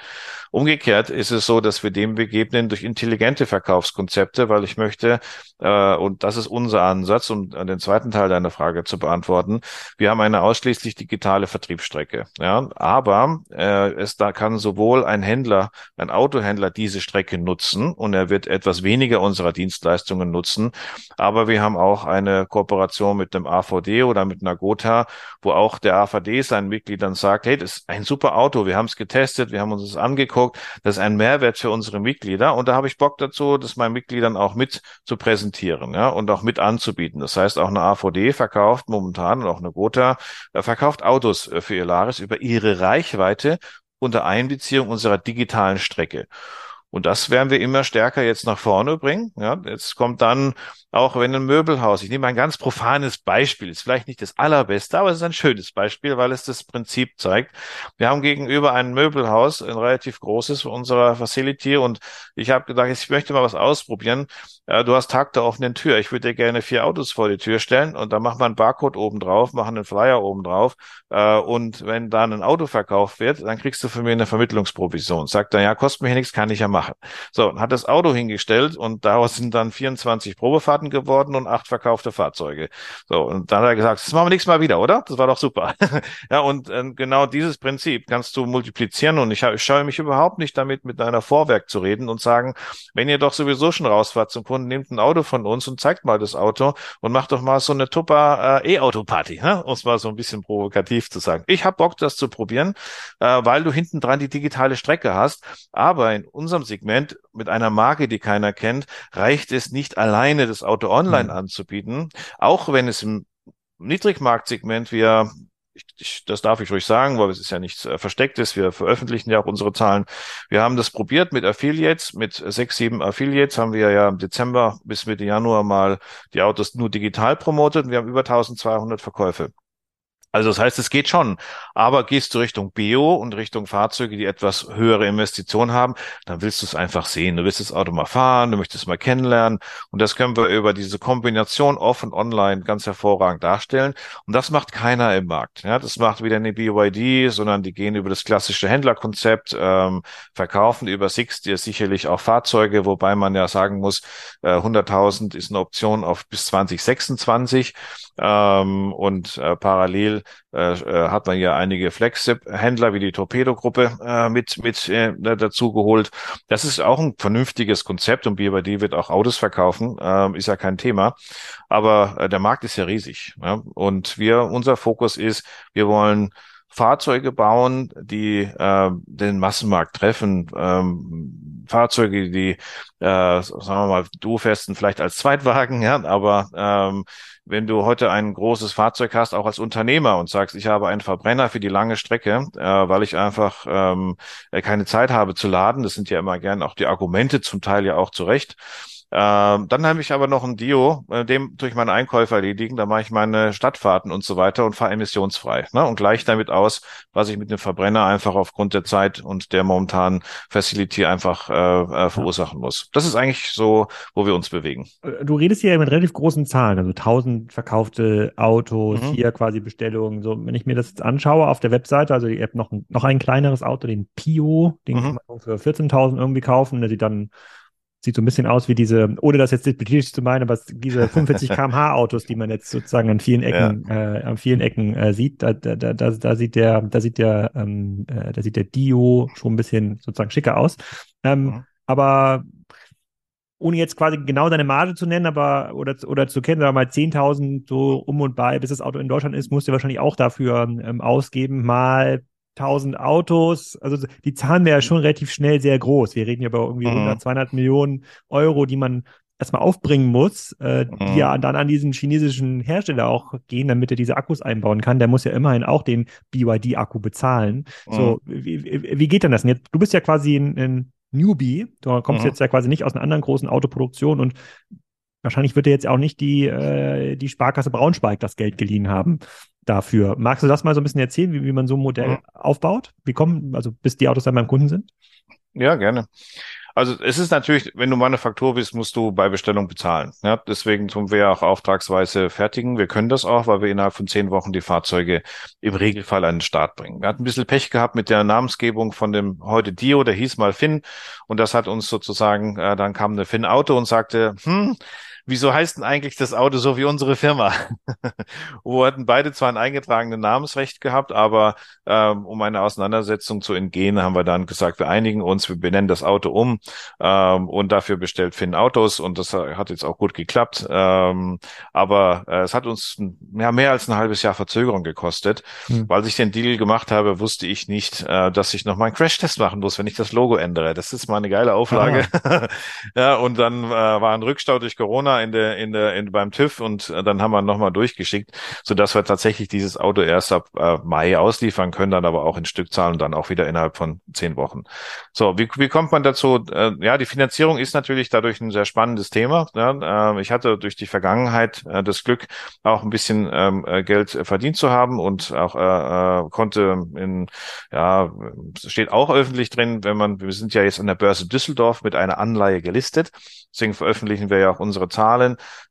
Umgekehrt ist es so, dass wir dem begegnen durch intelligente Verkaufskonzepte, weil ich möchte, äh, und das ist unser Ansatz, um den zweiten Teil deiner Frage zu beantworten, wir haben eine ausschließlich digitale Vertriebsstrecke. Ja, aber äh, es da kann sowohl ein Händler, ein Autohändler diese Strecke nutzen und er wird etwas weniger unserer Dienstleistungen nutzen, aber wir haben auch eine Kooperation mit dem AVD oder mit einer Gotha, wo auch der AVD seinen Mitgliedern sagt, hey, das ist ein super Auto, wir haben es getestet, wir haben uns das angeguckt. Das ist ein Mehrwert für unsere Mitglieder und da habe ich Bock dazu, das meinen Mitgliedern auch mit zu präsentieren ja, und auch mit anzubieten. Das heißt, auch eine AVD verkauft momentan und auch eine Gotha äh, verkauft Autos für ihr über ihre Reichweite unter Einbeziehung unserer digitalen Strecke. Und das werden wir immer stärker jetzt nach vorne bringen. Ja, jetzt kommt dann auch wenn ein Möbelhaus, ich nehme ein ganz profanes Beispiel, ist vielleicht nicht das allerbeste, aber es ist ein schönes Beispiel, weil es das Prinzip zeigt. Wir haben gegenüber ein Möbelhaus, ein relativ großes unserer Facility und ich habe gedacht, ich möchte mal was ausprobieren. Du hast Tag der offenen Tür. Ich würde dir gerne vier Autos vor die Tür stellen und dann machen wir einen Barcode oben drauf, machen einen Flyer oben drauf äh, und wenn dann ein Auto verkauft wird, dann kriegst du von mir eine Vermittlungsprovision. Sagt er, ja, kostet mir nichts, kann ich ja machen. So, hat das Auto hingestellt und daraus sind dann 24 Probefahrten Milliarden geworden und acht verkaufte Fahrzeuge. So, und dann hat er gesagt, das machen wir nächstes Mal wieder, oder? Das war doch super. ja, und äh, genau dieses Prinzip kannst du multiplizieren und ich, ich scheue mich überhaupt nicht damit, mit einer Vorwerk zu reden und sagen, wenn ihr doch sowieso schon rausfahrt zum Kunden, nehmt ein Auto von uns und zeigt mal das Auto und macht doch mal so eine Tupper äh, E-Auto-Party, ne? um es mal so ein bisschen provokativ zu sagen. Ich habe Bock, das zu probieren, äh, weil du hinten dran die digitale Strecke hast, aber in unserem Segment mit einer Marke, die keiner kennt, reicht es nicht alleine, das Auto online mhm. anzubieten, auch wenn es im Niedrigmarktsegment wir ich, ich, das darf ich ruhig sagen, weil es ist ja nichts äh, Verstecktes. Wir veröffentlichen ja auch unsere Zahlen. Wir haben das probiert mit Affiliates, mit sechs, sieben Affiliates haben wir ja im Dezember bis Mitte Januar mal die Autos nur digital promotet und wir haben über 1200 Verkäufe. Also das heißt, es geht schon. Aber gehst du Richtung Bio und Richtung Fahrzeuge, die etwas höhere Investitionen haben, dann willst du es einfach sehen. Du willst das Auto mal fahren, du möchtest es mal kennenlernen. Und das können wir über diese Kombination off und online ganz hervorragend darstellen. Und das macht keiner im Markt. Ja, das macht wieder eine BYD, sondern die gehen über das klassische Händlerkonzept, ähm, verkaufen über Six, die sicherlich auch Fahrzeuge, wobei man ja sagen muss, äh, 100.000 ist eine Option auf bis 2026. Ähm, und äh, parallel äh, äh, hat man ja einige Flagship-Händler wie die Torpedo-Gruppe äh, mit, mit äh, dazu geholt. Das ist auch ein vernünftiges Konzept und BYD wird auch Autos verkaufen, äh, ist ja kein Thema. Aber äh, der Markt ist ja riesig. Ja? Und wir, unser Fokus ist, wir wollen Fahrzeuge bauen, die äh, den Massenmarkt treffen. Ähm, Fahrzeuge, die, äh, sagen wir mal, du fährst vielleicht als Zweitwagen, ja, aber ähm, wenn du heute ein großes Fahrzeug hast, auch als Unternehmer und sagst, ich habe einen Verbrenner für die lange Strecke, äh, weil ich einfach ähm, keine Zeit habe zu laden, das sind ja immer gern auch die Argumente, zum Teil ja auch zurecht, ähm, dann habe ich aber noch ein Dio, äh, dem durch meine Einkäufe erledigen. Da mache ich meine Stadtfahrten und so weiter und fahre emissionsfrei. Ne? Und gleich damit aus, was ich mit dem Verbrenner einfach aufgrund der Zeit und der momentanen Facility einfach äh, äh, verursachen muss. Das ist eigentlich so, wo wir uns bewegen. Äh, du redest hier mit relativ großen Zahlen, also 1000 verkaufte Autos, mhm. hier quasi Bestellungen. So, wenn ich mir das jetzt anschaue auf der Webseite, also die App noch, noch ein kleineres Auto, den Pio, den mhm. kann man für 14.000 irgendwie kaufen, der sieht dann sieht so ein bisschen aus wie diese, ohne das jetzt despektierlich zu meinen, aber diese 45 km/h Autos, die man jetzt sozusagen an vielen Ecken, ja. äh, an vielen Ecken äh, sieht, da, da, da, da sieht der, da sieht der, ähm, äh, da sieht der Dio schon ein bisschen sozusagen schicker aus. Ähm, mhm. Aber ohne jetzt quasi genau deine Marge zu nennen, aber oder, oder zu kennen, sagen wir mal 10.000 so um und bei, bis das Auto in Deutschland ist, musst du wahrscheinlich auch dafür ähm, ausgeben, mal 1000 Autos. Also die Zahlen wären ja schon relativ schnell sehr groß. Wir reden ja über irgendwie mhm. 100, 200 Millionen Euro, die man erstmal aufbringen muss, äh, mhm. die ja dann an diesen chinesischen Hersteller auch gehen, damit er diese Akkus einbauen kann. Der muss ja immerhin auch den BYD-Akku bezahlen. Mhm. So, wie, wie, geht denn das jetzt? Du bist ja quasi ein, ein Newbie. Du kommst mhm. jetzt ja quasi nicht aus einer anderen großen Autoproduktion und wahrscheinlich wird dir jetzt auch nicht die, äh, die Sparkasse Braunschweig das Geld geliehen haben dafür. Magst du das mal so ein bisschen erzählen, wie, wie man so ein Modell mhm. aufbaut? Wie kommen, also bis die Autos dann beim Kunden sind? Ja, gerne. Also es ist natürlich, wenn du Manufaktur bist, musst du bei Bestellung bezahlen. Ja, deswegen tun wir auch auftragsweise fertigen. Wir können das auch, weil wir innerhalb von zehn Wochen die Fahrzeuge im Regelfall an den Start bringen. Wir hatten ein bisschen Pech gehabt mit der Namensgebung von dem heute Dio, der hieß mal Finn. Und das hat uns sozusagen, äh, dann kam eine Finn Auto und sagte, hm, wieso heißt denn eigentlich das Auto so wie unsere Firma? Wo hatten beide zwar ein eingetragenes Namensrecht gehabt, aber ähm, um eine Auseinandersetzung zu entgehen, haben wir dann gesagt, wir einigen uns, wir benennen das Auto um ähm, und dafür bestellt Finn Autos und das hat jetzt auch gut geklappt. Ähm, aber äh, es hat uns ja, mehr als ein halbes Jahr Verzögerung gekostet. Hm. Weil ich den Deal gemacht habe, wusste ich nicht, äh, dass ich noch mal einen Crash-Test machen muss, wenn ich das Logo ändere. Das ist mal eine geile Auflage. Ja, und dann äh, war ein Rückstau durch Corona in der, in der, in, beim TÜV und äh, dann haben wir nochmal durchgeschickt, so dass wir tatsächlich dieses Auto erst ab äh, Mai ausliefern können, dann aber auch in Stückzahlen dann auch wieder innerhalb von zehn Wochen. So, wie, wie kommt man dazu? Äh, ja, die Finanzierung ist natürlich dadurch ein sehr spannendes Thema. Ja, äh, ich hatte durch die Vergangenheit äh, das Glück, auch ein bisschen ähm, äh, Geld verdient zu haben und auch äh, äh, konnte in, ja, steht auch öffentlich drin, wenn man, wir sind ja jetzt an der Börse Düsseldorf mit einer Anleihe gelistet. Deswegen veröffentlichen wir ja auch unsere Zahlen.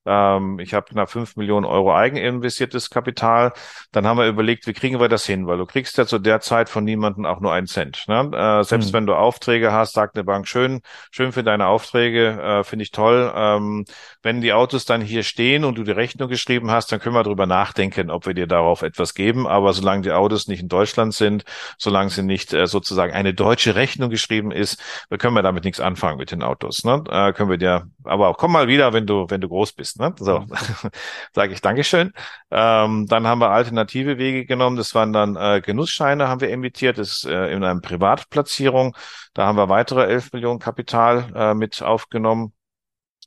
Ähm, ich habe knapp fünf Millionen Euro eigeninvestiertes Kapital. Dann haben wir überlegt, wie kriegen wir das hin? Weil du kriegst ja zu der Zeit von niemandem auch nur einen Cent. Ne? Äh, selbst mhm. wenn du Aufträge hast, sagt eine Bank, schön, schön für deine Aufträge, äh, finde ich toll. Ähm, wenn die Autos dann hier stehen und du die Rechnung geschrieben hast, dann können wir darüber nachdenken, ob wir dir darauf etwas geben. Aber solange die Autos nicht in Deutschland sind, solange sie nicht äh, sozusagen eine deutsche Rechnung geschrieben ist, können wir damit nichts anfangen mit den Autos. Ne? Äh, können wir dir, aber komm mal wieder, wenn du, wenn du groß bist. Ne? So, mhm. sage ich Dankeschön. Ähm, dann haben wir alternative Wege genommen. Das waren dann äh, Genussscheine, haben wir emittiert. Das ist äh, in einer Privatplatzierung. Da haben wir weitere 11 Millionen Kapital äh, mit aufgenommen.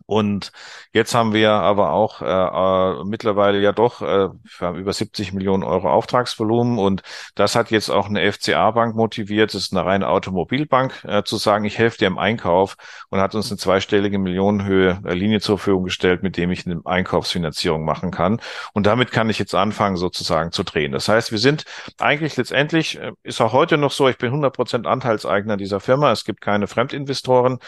Und jetzt haben wir aber auch äh, äh, mittlerweile ja doch, äh, wir haben über 70 Millionen Euro Auftragsvolumen und das hat jetzt auch eine FCA-Bank motiviert, das ist eine reine Automobilbank, äh, zu sagen, ich helfe dir im Einkauf und hat uns eine zweistellige Millionenhöhe äh, Linie zur Verfügung gestellt, mit dem ich eine Einkaufsfinanzierung machen kann. Und damit kann ich jetzt anfangen, sozusagen zu drehen. Das heißt, wir sind eigentlich letztendlich, äh, ist auch heute noch so, ich bin 100 Prozent Anteilseigner dieser Firma, es gibt keine Fremdinvestoren.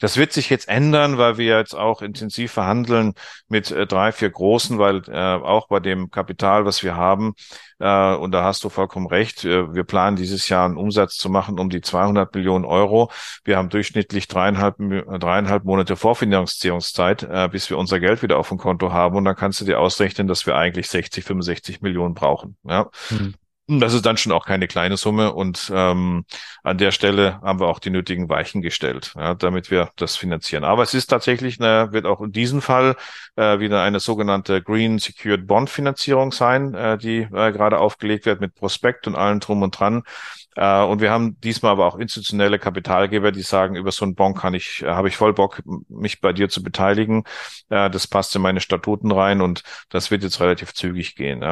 Das wird sich jetzt ändern, weil wir jetzt auch intensiv verhandeln mit äh, drei, vier Großen, weil äh, auch bei dem Kapital, was wir haben, äh, und da hast du vollkommen recht, wir planen dieses Jahr einen Umsatz zu machen um die 200 Millionen Euro. Wir haben durchschnittlich dreieinhalb, dreieinhalb Monate Vorfinanzierungszeit, bis wir unser Geld wieder auf dem Konto haben. Und dann kannst du dir ausrechnen, dass wir eigentlich 60, 65 Millionen brauchen. Ja. Mhm. Das ist dann schon auch keine kleine Summe und ähm, an der Stelle haben wir auch die nötigen Weichen gestellt, ja, damit wir das finanzieren. Aber es ist tatsächlich, eine, wird auch in diesem Fall äh, wieder eine sogenannte Green Secured Bond Finanzierung sein, äh, die äh, gerade aufgelegt wird mit Prospekt und allem drum und dran. Äh, und wir haben diesmal aber auch institutionelle Kapitalgeber, die sagen, über so einen Bon kann ich, äh, habe ich voll Bock, mich bei dir zu beteiligen. Äh, das passt in meine Statuten rein und das wird jetzt relativ zügig gehen.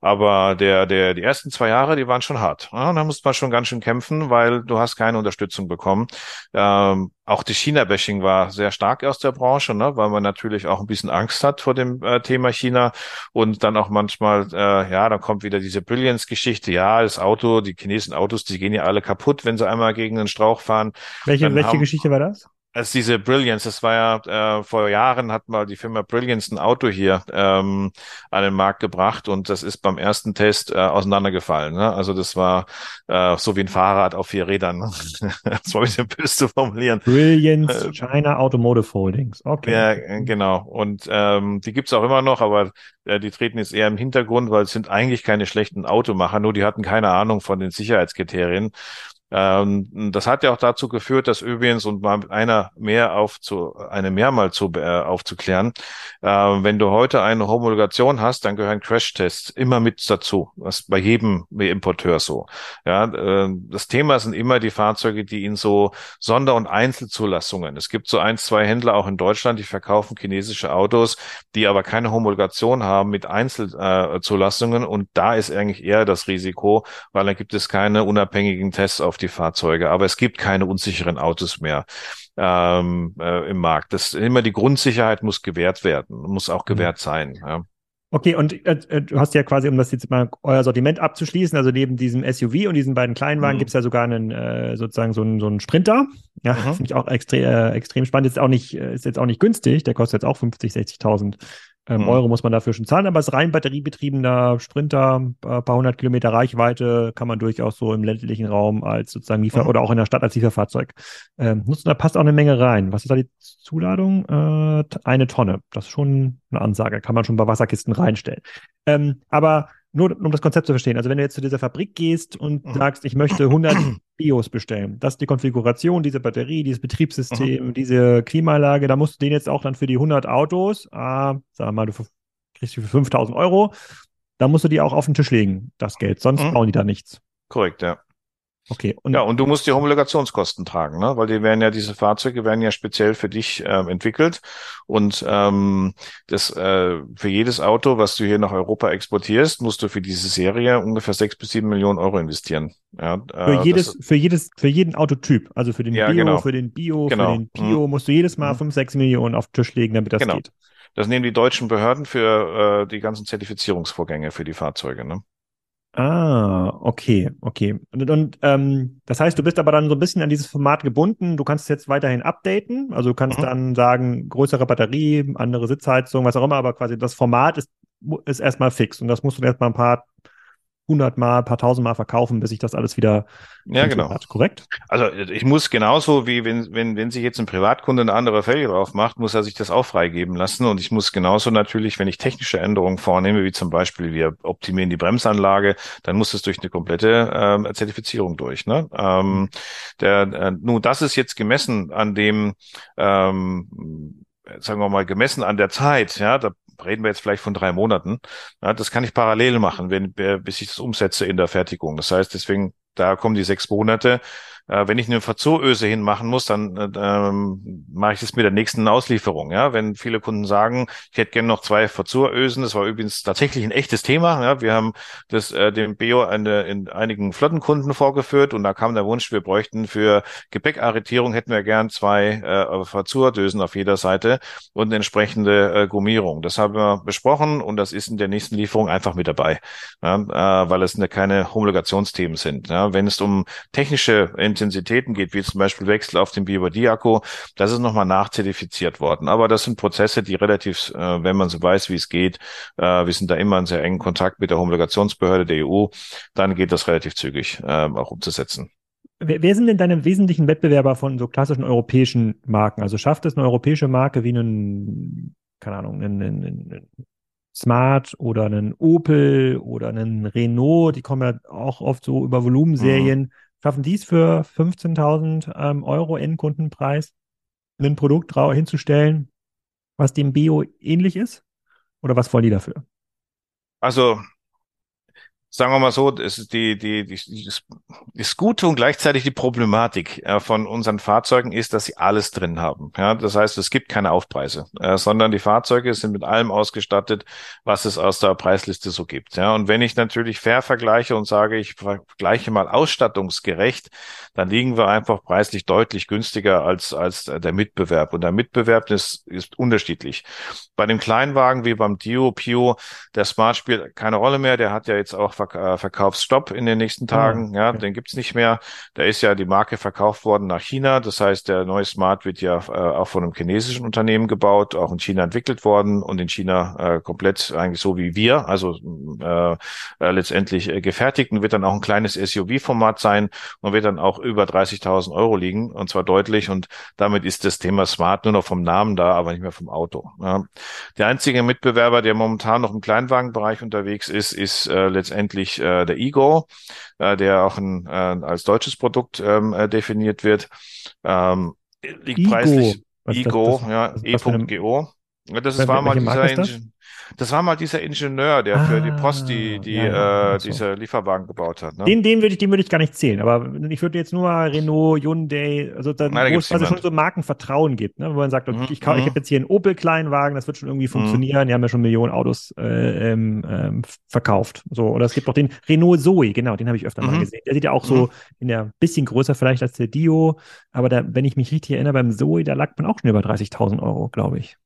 Aber der, der, die ersten zwei Jahre, die waren schon hart. Da musste man schon ganz schön kämpfen, weil du hast keine Unterstützung bekommen. Ähm, auch die China-Bashing war sehr stark aus der Branche, ne, weil man natürlich auch ein bisschen Angst hat vor dem äh, Thema China und dann auch manchmal, äh, ja, dann kommt wieder diese Brilliance-Geschichte, ja, das Auto, die chinesischen Autos, die gehen ja alle kaputt, wenn sie einmal gegen einen Strauch fahren. Welche, welche haben, Geschichte war das? Als diese Brilliance, das war ja äh, vor Jahren hat mal die Firma Brilliance ein Auto hier ähm, an den Markt gebracht und das ist beim ersten Test äh, auseinandergefallen. Ne? Also das war äh, so wie ein Fahrrad auf vier Rädern. das war ein bisschen böse zu formulieren. Brilliance äh, China Automotive Holdings. Okay. Ja, genau. Und ähm, die gibt's auch immer noch, aber äh, die treten jetzt eher im Hintergrund, weil es sind eigentlich keine schlechten Automacher, nur die hatten keine Ahnung von den Sicherheitskriterien. Ähm, das hat ja auch dazu geführt, dass übrigens, und mal einer mehr aufzu, eine mehrmal zu, äh, aufzuklären, äh, wenn du heute eine Homologation hast, dann gehören Crashtests immer mit dazu. Das bei jedem Importeur so. Ja, äh, das Thema sind immer die Fahrzeuge, die in so Sonder- und Einzelzulassungen. Es gibt so ein, zwei Händler auch in Deutschland, die verkaufen chinesische Autos, die aber keine Homologation haben mit Einzelzulassungen. und da ist eigentlich eher das Risiko, weil dann gibt es keine unabhängigen Tests auf die Fahrzeuge, aber es gibt keine unsicheren Autos mehr ähm, äh, im Markt. Das immer die Grundsicherheit muss gewährt werden, muss auch mhm. gewährt sein. Ja. Okay, und äh, äh, du hast ja quasi, um das jetzt mal euer Sortiment abzuschließen, also neben diesem SUV und diesen beiden Kleinwagen mhm. gibt es ja sogar einen äh, sozusagen so einen, so einen Sprinter. Ja, mhm. finde ich auch extrem, äh, extrem spannend. Ist auch nicht, äh, ist jetzt auch nicht günstig, der kostet jetzt auch 50, 60.000 ähm, mhm. Euro muss man dafür schon zahlen, aber es ist rein batteriebetriebener Sprinter, ein paar hundert Kilometer Reichweite, kann man durchaus so im ländlichen Raum als sozusagen Liefer- mhm. oder auch in der Stadt als Lieferfahrzeug ähm, nutzen. Da passt auch eine Menge rein. Was ist da die Zuladung? Äh, eine Tonne. Das ist schon eine Ansage. Kann man schon bei Wasserkisten reinstellen. Ähm, aber nur um das Konzept zu verstehen. Also wenn du jetzt zu dieser Fabrik gehst und mhm. sagst, ich möchte 100 BIOS bestellen, das ist die Konfiguration, diese Batterie, dieses Betriebssystem, mhm. diese Klimaanlage, da musst du den jetzt auch dann für die 100 Autos, ah, sag mal, du kriegst die für 5000 Euro, da musst du die auch auf den Tisch legen, das Geld, sonst mhm. bauen die da nichts. Korrekt, ja. Okay. Und ja, und du musst die Homologationskosten tragen, ne? weil die werden ja, diese Fahrzeuge werden ja speziell für dich ähm, entwickelt. Und ähm, das äh, für jedes Auto, was du hier nach Europa exportierst, musst du für diese Serie ungefähr sechs bis sieben Millionen Euro investieren. Ja, äh, für jedes, für jedes, für jeden Autotyp, also für den ja, Bio, genau. für den Bio, genau. für den Pio, mhm. musst du jedes Mal mhm. fünf, sechs Millionen auf den Tisch legen, damit das genau. geht. Das nehmen die deutschen Behörden für äh, die ganzen Zertifizierungsvorgänge für die Fahrzeuge. Ne? Ah, okay, okay. Und, und ähm, das heißt, du bist aber dann so ein bisschen an dieses Format gebunden. Du kannst es jetzt weiterhin updaten. Also du kannst mhm. dann sagen, größere Batterie, andere Sitzheizung, was auch immer, aber quasi das Format ist, ist erstmal fix. Und das musst du erstmal ein paar hundertmal, paar tausendmal verkaufen, bis sich das alles wieder ja, genau. hat, korrekt? Also ich muss genauso wie wenn, wenn, wenn sich jetzt ein Privatkunde eine andere Felge drauf macht, muss er sich das auch freigeben lassen. Und ich muss genauso natürlich, wenn ich technische Änderungen vornehme, wie zum Beispiel wir optimieren die Bremsanlage, dann muss es durch eine komplette ähm, Zertifizierung durch. Ne? Ähm, der, äh, nun, das ist jetzt gemessen an dem ähm, sagen wir mal, gemessen an der Zeit, ja, da reden wir jetzt vielleicht von drei Monaten. Ja, das kann ich parallel machen, wenn, bis ich das umsetze in der Fertigung. Das heißt, deswegen, da kommen die sechs Monate. Äh, wenn ich eine Verzuröse hinmachen muss, dann äh, ähm, mache ich das mit der nächsten Auslieferung. Ja, wenn viele Kunden sagen, ich hätte gerne noch zwei Verzurösen, das war übrigens tatsächlich ein echtes Thema. Ja, wir haben das äh, dem Bio eine, in einigen Flottenkunden vorgeführt und da kam der Wunsch, wir bräuchten für Gepäckarretierung hätten wir gern zwei äh, Verzurdösen auf jeder Seite und entsprechende äh, Gummierung. Das haben wir besprochen und das ist in der nächsten Lieferung einfach mit dabei, ja, äh, weil es eine, keine Homologationsthemen sind. Ja, wenn es um technische Intensitäten geht, wie zum Beispiel Wechsel auf den BYD-Akku, das ist nochmal nachzertifiziert worden. Aber das sind Prozesse, die relativ, äh, wenn man so weiß, wie es geht, äh, wir sind da immer in sehr engen Kontakt mit der Homologationsbehörde der EU, dann geht das relativ zügig äh, auch umzusetzen. Wer, wer sind denn deine wesentlichen Wettbewerber von so klassischen europäischen Marken? Also schafft es eine europäische Marke wie einen, keine Ahnung, einen, einen, einen Smart oder einen Opel oder einen Renault, die kommen ja auch oft so über Volumenserien. Mhm schaffen dies für 15.000 ähm, Euro Endkundenpreis ein Produkt hinzustellen, was dem Bio ähnlich ist? Oder was wollen die dafür? Also sagen wir mal so, das ist die, die, die, das Gute und gleichzeitig die Problematik äh, von unseren Fahrzeugen ist, dass sie alles drin haben. Ja, das heißt, es gibt keine Aufpreise, äh, sondern die Fahrzeuge sind mit allem ausgestattet, was es aus der Preisliste so gibt. Ja, und wenn ich natürlich fair vergleiche und sage, ich vergleiche mal ausstattungsgerecht, dann liegen wir einfach preislich deutlich günstiger als, als der Mitbewerb. Und der Mitbewerb ist, ist unterschiedlich. Bei dem Kleinwagen wie beim Dio, Pio, der Smart spielt keine Rolle mehr. Der hat ja jetzt auch äh, Verkaufsstopp in den nächsten Tagen. Ah, ja, okay. den gibt's nicht mehr. Da ist ja die Marke verkauft worden nach China. Das heißt, der neue Smart wird ja äh, auch von einem chinesischen Unternehmen gebaut, auch in China entwickelt worden und in China äh, komplett eigentlich so wie wir, also äh, äh, letztendlich äh, gefertigt und wird dann auch ein kleines SUV-Format sein und wird dann auch über 30.000 Euro liegen und zwar deutlich und damit ist das Thema Smart nur noch vom Namen da, aber nicht mehr vom Auto. Ja. Der einzige Mitbewerber, der momentan noch im Kleinwagenbereich unterwegs ist, ist äh, letztendlich äh, der Ego, äh, der auch ein, äh, als deutsches Produkt ähm, äh, definiert wird. Ähm, liegt Igo. preislich. Igo, das, das, ja. Das war mal dieser. Das war mal dieser Ingenieur, der ah, für die Post die, die ja, ja, äh, so. diese Lieferwagen gebaut hat. Ne? Den, den würde ich, den würde ich gar nicht zählen. Aber ich würde jetzt nur Renault, Hyundai, also da, Nein, wo es quasi schon so Markenvertrauen gibt, ne? wo man sagt, okay, mhm. ich, ich habe jetzt hier einen Opel-Kleinwagen, das wird schon irgendwie mhm. funktionieren. Mhm. Die haben ja schon Millionen Autos äh, ähm, ähm, verkauft. So, oder es gibt auch den Renault Zoe, genau, den habe ich öfter mhm. mal gesehen. Der sieht ja auch so mhm. in der bisschen größer vielleicht als der Dio, aber da, wenn ich mich richtig erinnere, beim Zoe, da lag man auch schon über 30.000 Euro, glaube ich.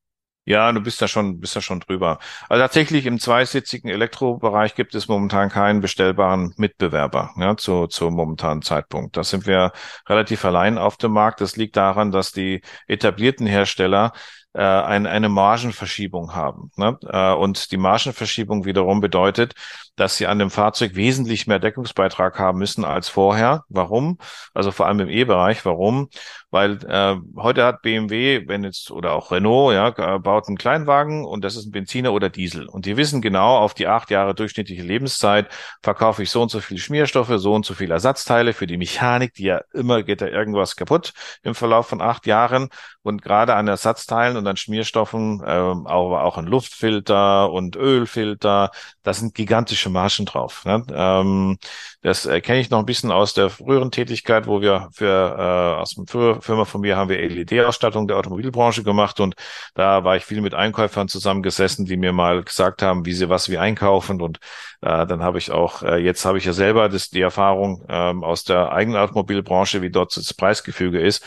Ja, du bist da schon, bist da schon drüber. Also tatsächlich im zweisitzigen Elektrobereich gibt es momentan keinen bestellbaren Mitbewerber ja, zu, zu momentanen Zeitpunkt. Da sind wir relativ allein auf dem Markt. Das liegt daran, dass die etablierten Hersteller äh, ein, eine Margenverschiebung haben. Ne? Äh, und die Margenverschiebung wiederum bedeutet, dass sie an dem Fahrzeug wesentlich mehr Deckungsbeitrag haben müssen als vorher. Warum? Also vor allem im E-Bereich. Warum? Weil äh, heute hat BMW, wenn jetzt oder auch Renault, ja, baut einen Kleinwagen und das ist ein Benziner oder Diesel. Und die wissen genau, auf die acht Jahre durchschnittliche Lebenszeit verkaufe ich so und so viel Schmierstoffe, so und so viele Ersatzteile für die Mechanik, die ja immer geht da irgendwas kaputt im Verlauf von acht Jahren. Und gerade an Ersatzteilen und an Schmierstoffen, äh, aber auch an Luftfilter und Ölfilter, das sind gigantische Margen drauf. Ne? Ähm, das äh, kenne ich noch ein bisschen aus der früheren Tätigkeit, wo wir für äh, aus dem Firma von mir haben wir LED-Ausstattung der Automobilbranche gemacht und da war ich viel mit Einkäufern zusammengesessen, die mir mal gesagt haben, wie sie was wie einkaufen und äh, dann habe ich auch äh, jetzt habe ich ja selber das die Erfahrung ähm, aus der eigenen Automobilbranche, wie dort das Preisgefüge ist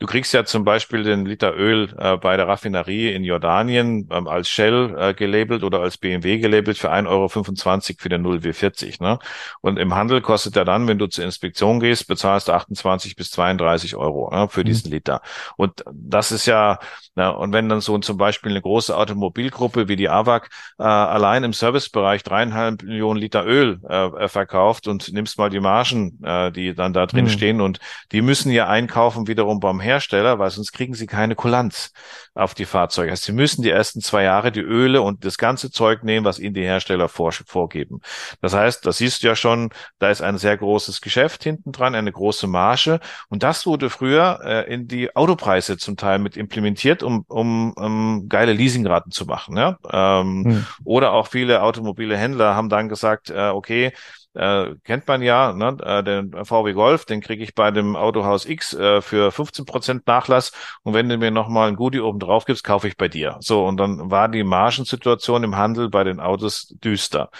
Du kriegst ja zum Beispiel den Liter Öl äh, bei der Raffinerie in Jordanien ähm, als Shell äh, gelabelt oder als BMW gelabelt für 1,25 Euro für den 0W40. Ne? Und im Handel kostet er dann, wenn du zur Inspektion gehst, bezahlst du 28 bis 32 Euro ne, für mhm. diesen Liter. Und das ist ja, na, und wenn dann so zum Beispiel eine große Automobilgruppe wie die AWAC äh, allein im Servicebereich dreieinhalb Millionen Liter Öl äh, verkauft und nimmst mal die Margen, äh, die dann da drin mhm. stehen und die müssen ja einkaufen wiederum beim Hersteller, weil sonst kriegen sie keine Kulanz auf die Fahrzeuge. Also sie müssen die ersten zwei Jahre die Öle und das ganze Zeug nehmen, was ihnen die Hersteller vor, vorgeben. Das heißt, das siehst du ja schon, da ist ein sehr großes Geschäft hinten dran, eine große Marge. Und das wurde früher äh, in die Autopreise zum Teil mit implementiert, um, um, um geile Leasingraten zu machen. Ja? Ähm, hm. Oder auch viele automobile Händler haben dann gesagt, äh, okay, äh, kennt man ja, ne? äh, den VW Golf, den kriege ich bei dem Autohaus X äh, für 15 Prozent Nachlass und wenn du mir nochmal ein Goodie oben drauf gibst, kaufe ich bei dir. So, und dann war die Margensituation im Handel bei den Autos düster.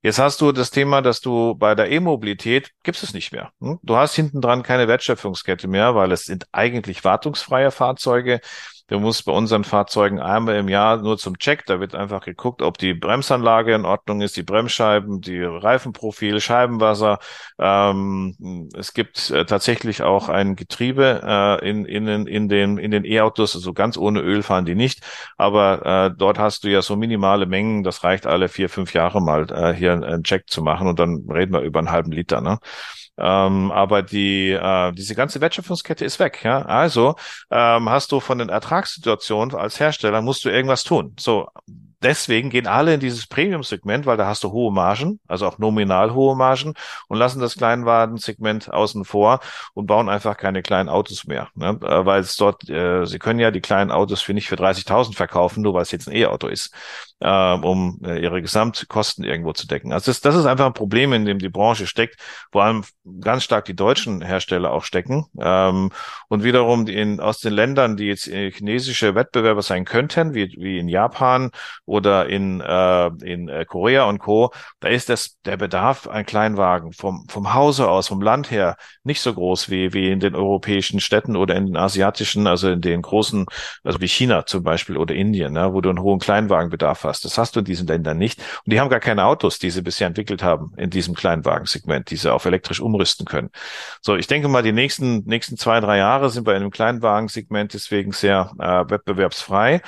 Jetzt hast du das Thema, dass du bei der E-Mobilität gibt es nicht mehr. Hm? Du hast hinten dran keine Wertschöpfungskette mehr, weil es sind eigentlich wartungsfreie Fahrzeuge. Du musst bei unseren Fahrzeugen einmal im Jahr nur zum Check, da wird einfach geguckt, ob die Bremsanlage in Ordnung ist, die Bremsscheiben, die Reifenprofil, Scheibenwasser. Ähm, es gibt äh, tatsächlich auch ein Getriebe äh, in, in, in den in den E-Autos, also ganz ohne Öl fahren die nicht, aber äh, dort hast du ja so minimale Mengen, das reicht alle vier, fünf Jahre mal äh, hier einen Check zu machen und dann reden wir über einen halben Liter. Ne? Ähm, aber die, äh, diese ganze Wertschöpfungskette ist weg. Ja? Also ähm, hast du von den Ertragssituationen als Hersteller, musst du irgendwas tun. So, deswegen gehen alle in dieses Premium-Segment, weil da hast du hohe Margen, also auch nominal hohe Margen und lassen das Kleinwagen-Segment außen vor und bauen einfach keine kleinen Autos mehr. Ne? Äh, weil es dort, äh, sie können ja die kleinen Autos für nicht für 30.000 verkaufen, nur weil es jetzt ein E-Auto ist, äh, um äh, ihre Gesamtkosten irgendwo zu decken. Also das, das ist einfach ein Problem, in dem die Branche steckt, vor allem ganz stark die deutschen Hersteller auch stecken ähm, und wiederum in, aus den Ländern, die jetzt äh, chinesische Wettbewerber sein könnten, wie, wie in Japan oder in, äh, in äh, Korea und Co., da ist das, der Bedarf an Kleinwagen vom, vom Hause aus, vom Land her, nicht so groß wie, wie in den europäischen Städten oder in den asiatischen, also in den großen, also wie China zum Beispiel oder Indien, ne, wo du einen hohen Kleinwagenbedarf hast. Das hast du in diesen Ländern nicht. Und die haben gar keine Autos, die sie bisher entwickelt haben in diesem Kleinwagensegment, die sie auf elektrisch umrüsten können. So, ich denke mal, die nächsten, nächsten zwei, drei Jahre sind bei einem Kleinwagensegment deswegen sehr äh, wettbewerbsfrei.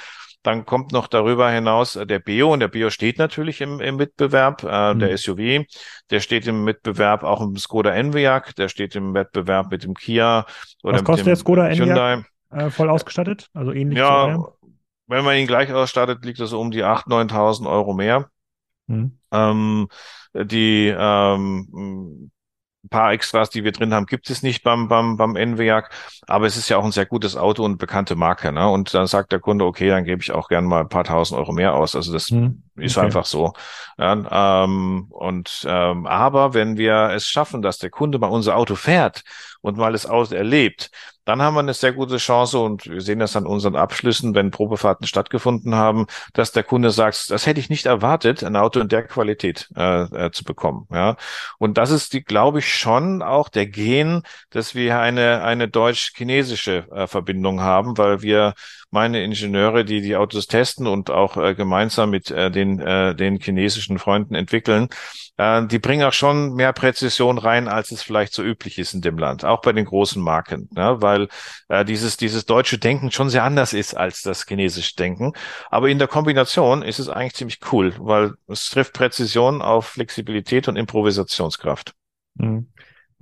Dann kommt noch darüber hinaus äh, der Bio und der Bio steht natürlich im, im Wettbewerb. Äh, mhm. Der SUV, der steht im Wettbewerb auch im Skoda Enyaq, der steht im Wettbewerb mit dem Kia oder Was kostet der Skoda Enyaq äh, voll ausgestattet? Also ähnlich ja, wenn man ihn gleich ausstattet, liegt das um die 8.000, 9.000 Euro mehr. Mhm. Ähm, die ähm, paar Extras, die wir drin haben, gibt es nicht beim, beim, beim Enviac. Aber es ist ja auch ein sehr gutes Auto und bekannte Marke. Ne? Und dann sagt der Kunde, okay, dann gebe ich auch gern mal ein paar tausend Euro mehr aus. Also das hm, ist einfach so. Ja, ähm, und ähm, aber wenn wir es schaffen, dass der Kunde mal unser Auto fährt und mal das Auto erlebt, dann haben wir eine sehr gute Chance und wir sehen das an unseren Abschlüssen, wenn Probefahrten stattgefunden haben, dass der Kunde sagt, das hätte ich nicht erwartet, ein Auto in der Qualität äh, äh, zu bekommen. Ja, und das ist die, glaube ich, schon auch der Gen, dass wir eine eine deutsch-chinesische äh, Verbindung haben, weil wir meine Ingenieure, die die Autos testen und auch äh, gemeinsam mit äh, den äh, den chinesischen Freunden entwickeln, äh, die bringen auch schon mehr Präzision rein, als es vielleicht so üblich ist in dem Land, auch bei den großen Marken, ne? weil äh, dieses, dieses deutsche Denken schon sehr anders ist als das chinesische Denken. Aber in der Kombination ist es eigentlich ziemlich cool, weil es trifft Präzision auf Flexibilität und Improvisationskraft. Mhm.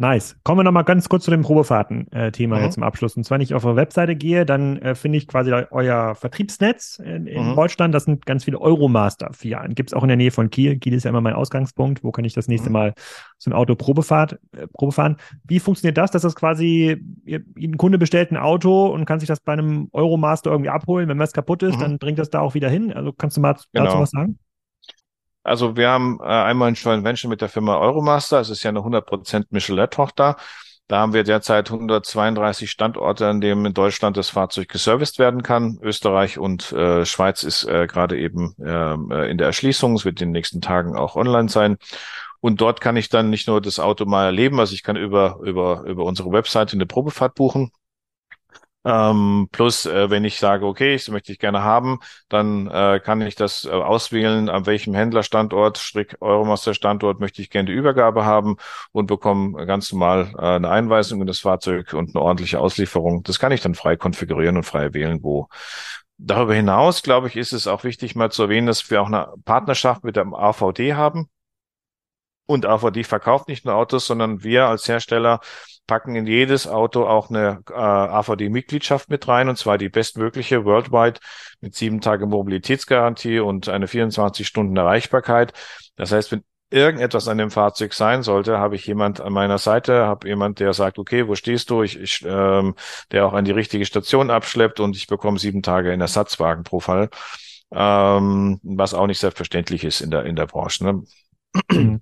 Nice. Kommen wir nochmal ganz kurz zu dem Probefahrten-Thema mhm. jetzt zum Abschluss. Und zwar, wenn ich auf eure Webseite gehe, dann äh, finde ich quasi euer Vertriebsnetz in, in mhm. Deutschland. Das sind ganz viele Euromaster-Filialen. Gibt es auch in der Nähe von Kiel. Kiel ist ja immer mein Ausgangspunkt. Wo kann ich das nächste mhm. Mal so ein Auto Probefahrt, äh, Probefahren? Wie funktioniert das, dass das quasi, ihr, ein Kunde bestellt ein Auto und kann sich das bei einem Euromaster irgendwie abholen? Wenn was kaputt ist, mhm. dann bringt das da auch wieder hin. Also kannst du mal genau. dazu was sagen? Also wir haben äh, einmal ein Joint Venture mit der Firma Euromaster. Es ist ja eine 100% Michelin-Tochter. Da haben wir derzeit 132 Standorte, an denen in Deutschland das Fahrzeug geserviced werden kann. Österreich und äh, Schweiz ist äh, gerade eben ähm, äh, in der Erschließung. Es wird in den nächsten Tagen auch online sein. Und dort kann ich dann nicht nur das Auto mal erleben, also ich kann über, über, über unsere Webseite eine Probefahrt buchen. Ähm, plus, äh, wenn ich sage, okay, das möchte ich gerne haben, dann äh, kann ich das äh, auswählen, an welchem Händlerstandort, Strick Euromaster Standort möchte ich gerne die Übergabe haben und bekomme ganz normal äh, eine Einweisung in das Fahrzeug und eine ordentliche Auslieferung. Das kann ich dann frei konfigurieren und frei wählen, wo. Darüber hinaus, glaube ich, ist es auch wichtig, mal zu erwähnen, dass wir auch eine Partnerschaft mit dem AVD haben. Und AVD verkauft nicht nur Autos, sondern wir als Hersteller packen in jedes Auto auch eine äh, AVD-Mitgliedschaft mit rein, und zwar die bestmögliche worldwide mit sieben Tage Mobilitätsgarantie und eine 24 Stunden Erreichbarkeit. Das heißt, wenn irgendetwas an dem Fahrzeug sein sollte, habe ich jemand an meiner Seite, habe jemand, der sagt, okay, wo stehst du? Ich, ich ähm, der auch an die richtige Station abschleppt und ich bekomme sieben Tage in Ersatzwagen pro Fall, ähm, was auch nicht selbstverständlich ist in der in der Branche. Ne?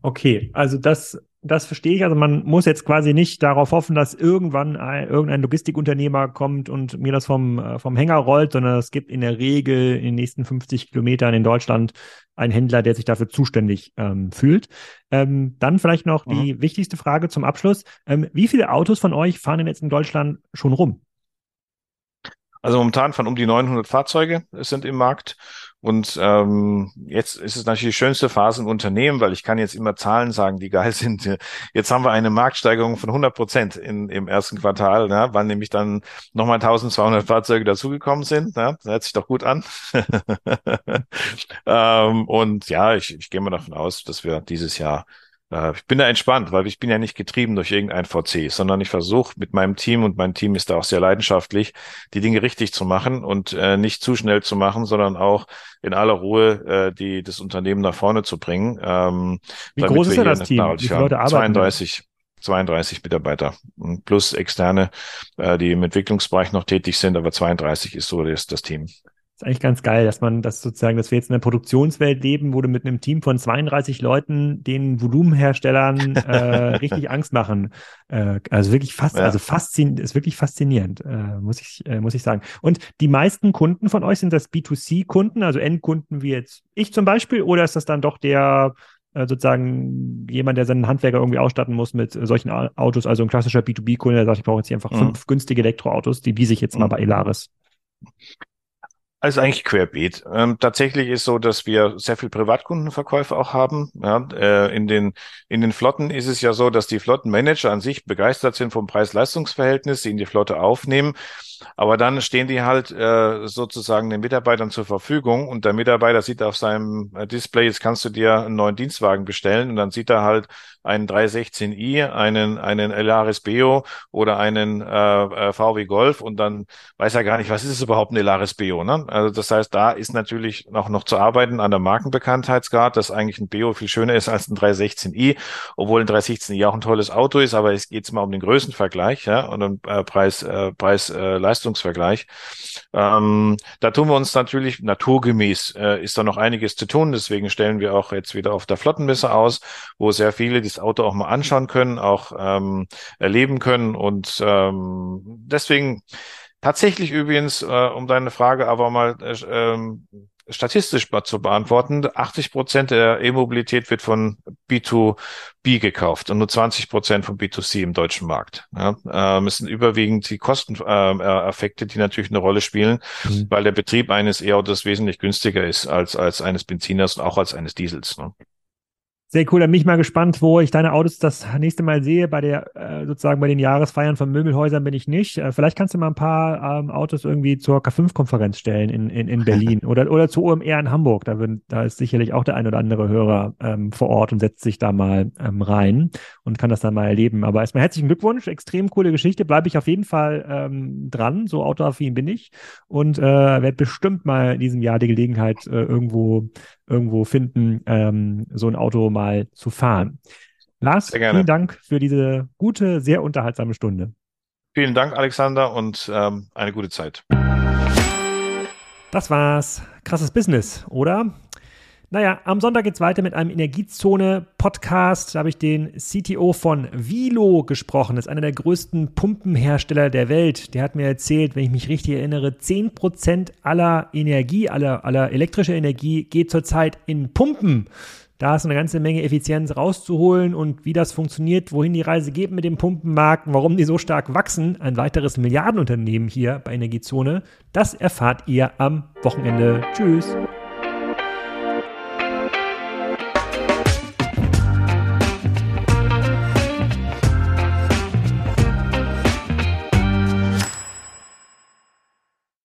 Okay, also das das verstehe ich. Also man muss jetzt quasi nicht darauf hoffen, dass irgendwann ein, irgendein Logistikunternehmer kommt und mir das vom, äh, vom Hänger rollt, sondern es gibt in der Regel in den nächsten 50 Kilometern in Deutschland einen Händler, der sich dafür zuständig ähm, fühlt. Ähm, dann vielleicht noch mhm. die wichtigste Frage zum Abschluss. Ähm, wie viele Autos von euch fahren denn jetzt in Deutschland schon rum? Also momentan fahren um die 900 Fahrzeuge sind im Markt. Und ähm, jetzt ist es natürlich die schönste Phase im Unternehmen, weil ich kann jetzt immer Zahlen sagen, die geil sind. Jetzt haben wir eine Marktsteigerung von 100 Prozent im ersten Quartal, ne, weil nämlich dann nochmal 1200 Fahrzeuge dazugekommen sind. Ne? Das hört sich doch gut an. ähm, und ja, ich, ich gehe mal davon aus, dass wir dieses Jahr ich bin da entspannt, weil ich bin ja nicht getrieben durch irgendein VC, sondern ich versuche mit meinem Team und mein Team ist da auch sehr leidenschaftlich, die Dinge richtig zu machen und äh, nicht zu schnell zu machen, sondern auch in aller Ruhe äh, die das Unternehmen nach vorne zu bringen. Ähm, Wie groß ist denn das Team? Wie viele Leute arbeiten? 32. 32 Mitarbeiter plus externe, äh, die im Entwicklungsbereich noch tätig sind, aber 32 ist so das, das Team. Ist eigentlich ganz geil, dass man das sozusagen, dass wir jetzt in einer Produktionswelt leben, wo du mit einem Team von 32 Leuten den Volumenherstellern äh, richtig Angst machen. Äh, also wirklich fast, ja. also faszinierend, ist wirklich faszinierend, äh, muss ich, äh, muss ich sagen. Und die meisten Kunden von euch sind das B2C-Kunden, also Endkunden wie jetzt ich zum Beispiel, oder ist das dann doch der äh, sozusagen jemand, der seinen Handwerker irgendwie ausstatten muss mit solchen Autos, also ein klassischer B2B-Kunde, der sagt, ich brauche jetzt hier einfach mhm. fünf günstige Elektroautos, die wiese ich jetzt mhm. mal bei Elaris. Also eigentlich querbeet. Ähm, tatsächlich ist so, dass wir sehr viel Privatkundenverkäufe auch haben. Ja, äh, in den in den Flotten ist es ja so, dass die Flottenmanager an sich begeistert sind vom Preis-Leistungs-Verhältnis, sie in die Flotte aufnehmen aber dann stehen die halt äh, sozusagen den Mitarbeitern zur Verfügung und der Mitarbeiter sieht auf seinem äh, Display, jetzt kannst du dir einen neuen Dienstwagen bestellen und dann sieht er halt einen 316i, einen, einen Elaris Beo oder einen äh, äh VW Golf und dann weiß er gar nicht, was ist es überhaupt ein Elaris Beo. Ne? Also das heißt, da ist natürlich noch, noch zu arbeiten an der Markenbekanntheitsgrad, dass eigentlich ein Beo viel schöner ist als ein 316i, obwohl ein 316i auch ein tolles Auto ist, aber es geht mal um den Größenvergleich ja, und den äh, Preis, äh, Preis äh. Ähm, da tun wir uns natürlich naturgemäß, äh, ist da noch einiges zu tun. Deswegen stellen wir auch jetzt wieder auf der Flottenmesse aus, wo sehr viele das Auto auch mal anschauen können, auch ähm, erleben können. Und ähm, deswegen tatsächlich übrigens, äh, um deine Frage aber mal äh, ähm, statistisch zu beantworten, 80 Prozent der E-Mobilität wird von B2B gekauft und nur 20 Prozent von B2C im deutschen Markt. Ja, ähm, es sind überwiegend die Kosteneffekte, ähm, die natürlich eine Rolle spielen, mhm. weil der Betrieb eines E-Autos wesentlich günstiger ist als, als eines Benziners und auch als eines Diesels. Ne? Sehr cool, dann bin ich mal gespannt, wo ich deine Autos das nächste Mal sehe. Bei der, äh, sozusagen bei den Jahresfeiern von Möbelhäusern bin ich nicht. Äh, vielleicht kannst du mal ein paar ähm, Autos irgendwie zur K5-Konferenz stellen in, in, in Berlin oder, oder zur OMR in Hamburg. Da, würden, da ist sicherlich auch der ein oder andere Hörer ähm, vor Ort und setzt sich da mal ähm, rein und kann das dann mal erleben. Aber erstmal herzlichen Glückwunsch, extrem coole Geschichte. Bleibe ich auf jeden Fall ähm, dran, so autoaffin bin ich und äh, werde bestimmt mal in diesem Jahr die Gelegenheit äh, irgendwo irgendwo finden, ähm, so ein Auto mal zu fahren. Lars, vielen Dank für diese gute, sehr unterhaltsame Stunde. Vielen Dank, Alexander, und ähm, eine gute Zeit. Das war's. Krasses Business, oder? Naja, am Sonntag geht's weiter mit einem Energiezone-Podcast. Da habe ich den CTO von Vilo gesprochen. Das ist einer der größten Pumpenhersteller der Welt. Der hat mir erzählt, wenn ich mich richtig erinnere, 10% aller Energie, aller, aller elektrischer Energie geht zurzeit in Pumpen. Da ist eine ganze Menge Effizienz rauszuholen und wie das funktioniert, wohin die Reise geht mit dem Pumpenmarkt, warum die so stark wachsen, ein weiteres Milliardenunternehmen hier bei Energiezone, das erfahrt ihr am Wochenende. Tschüss.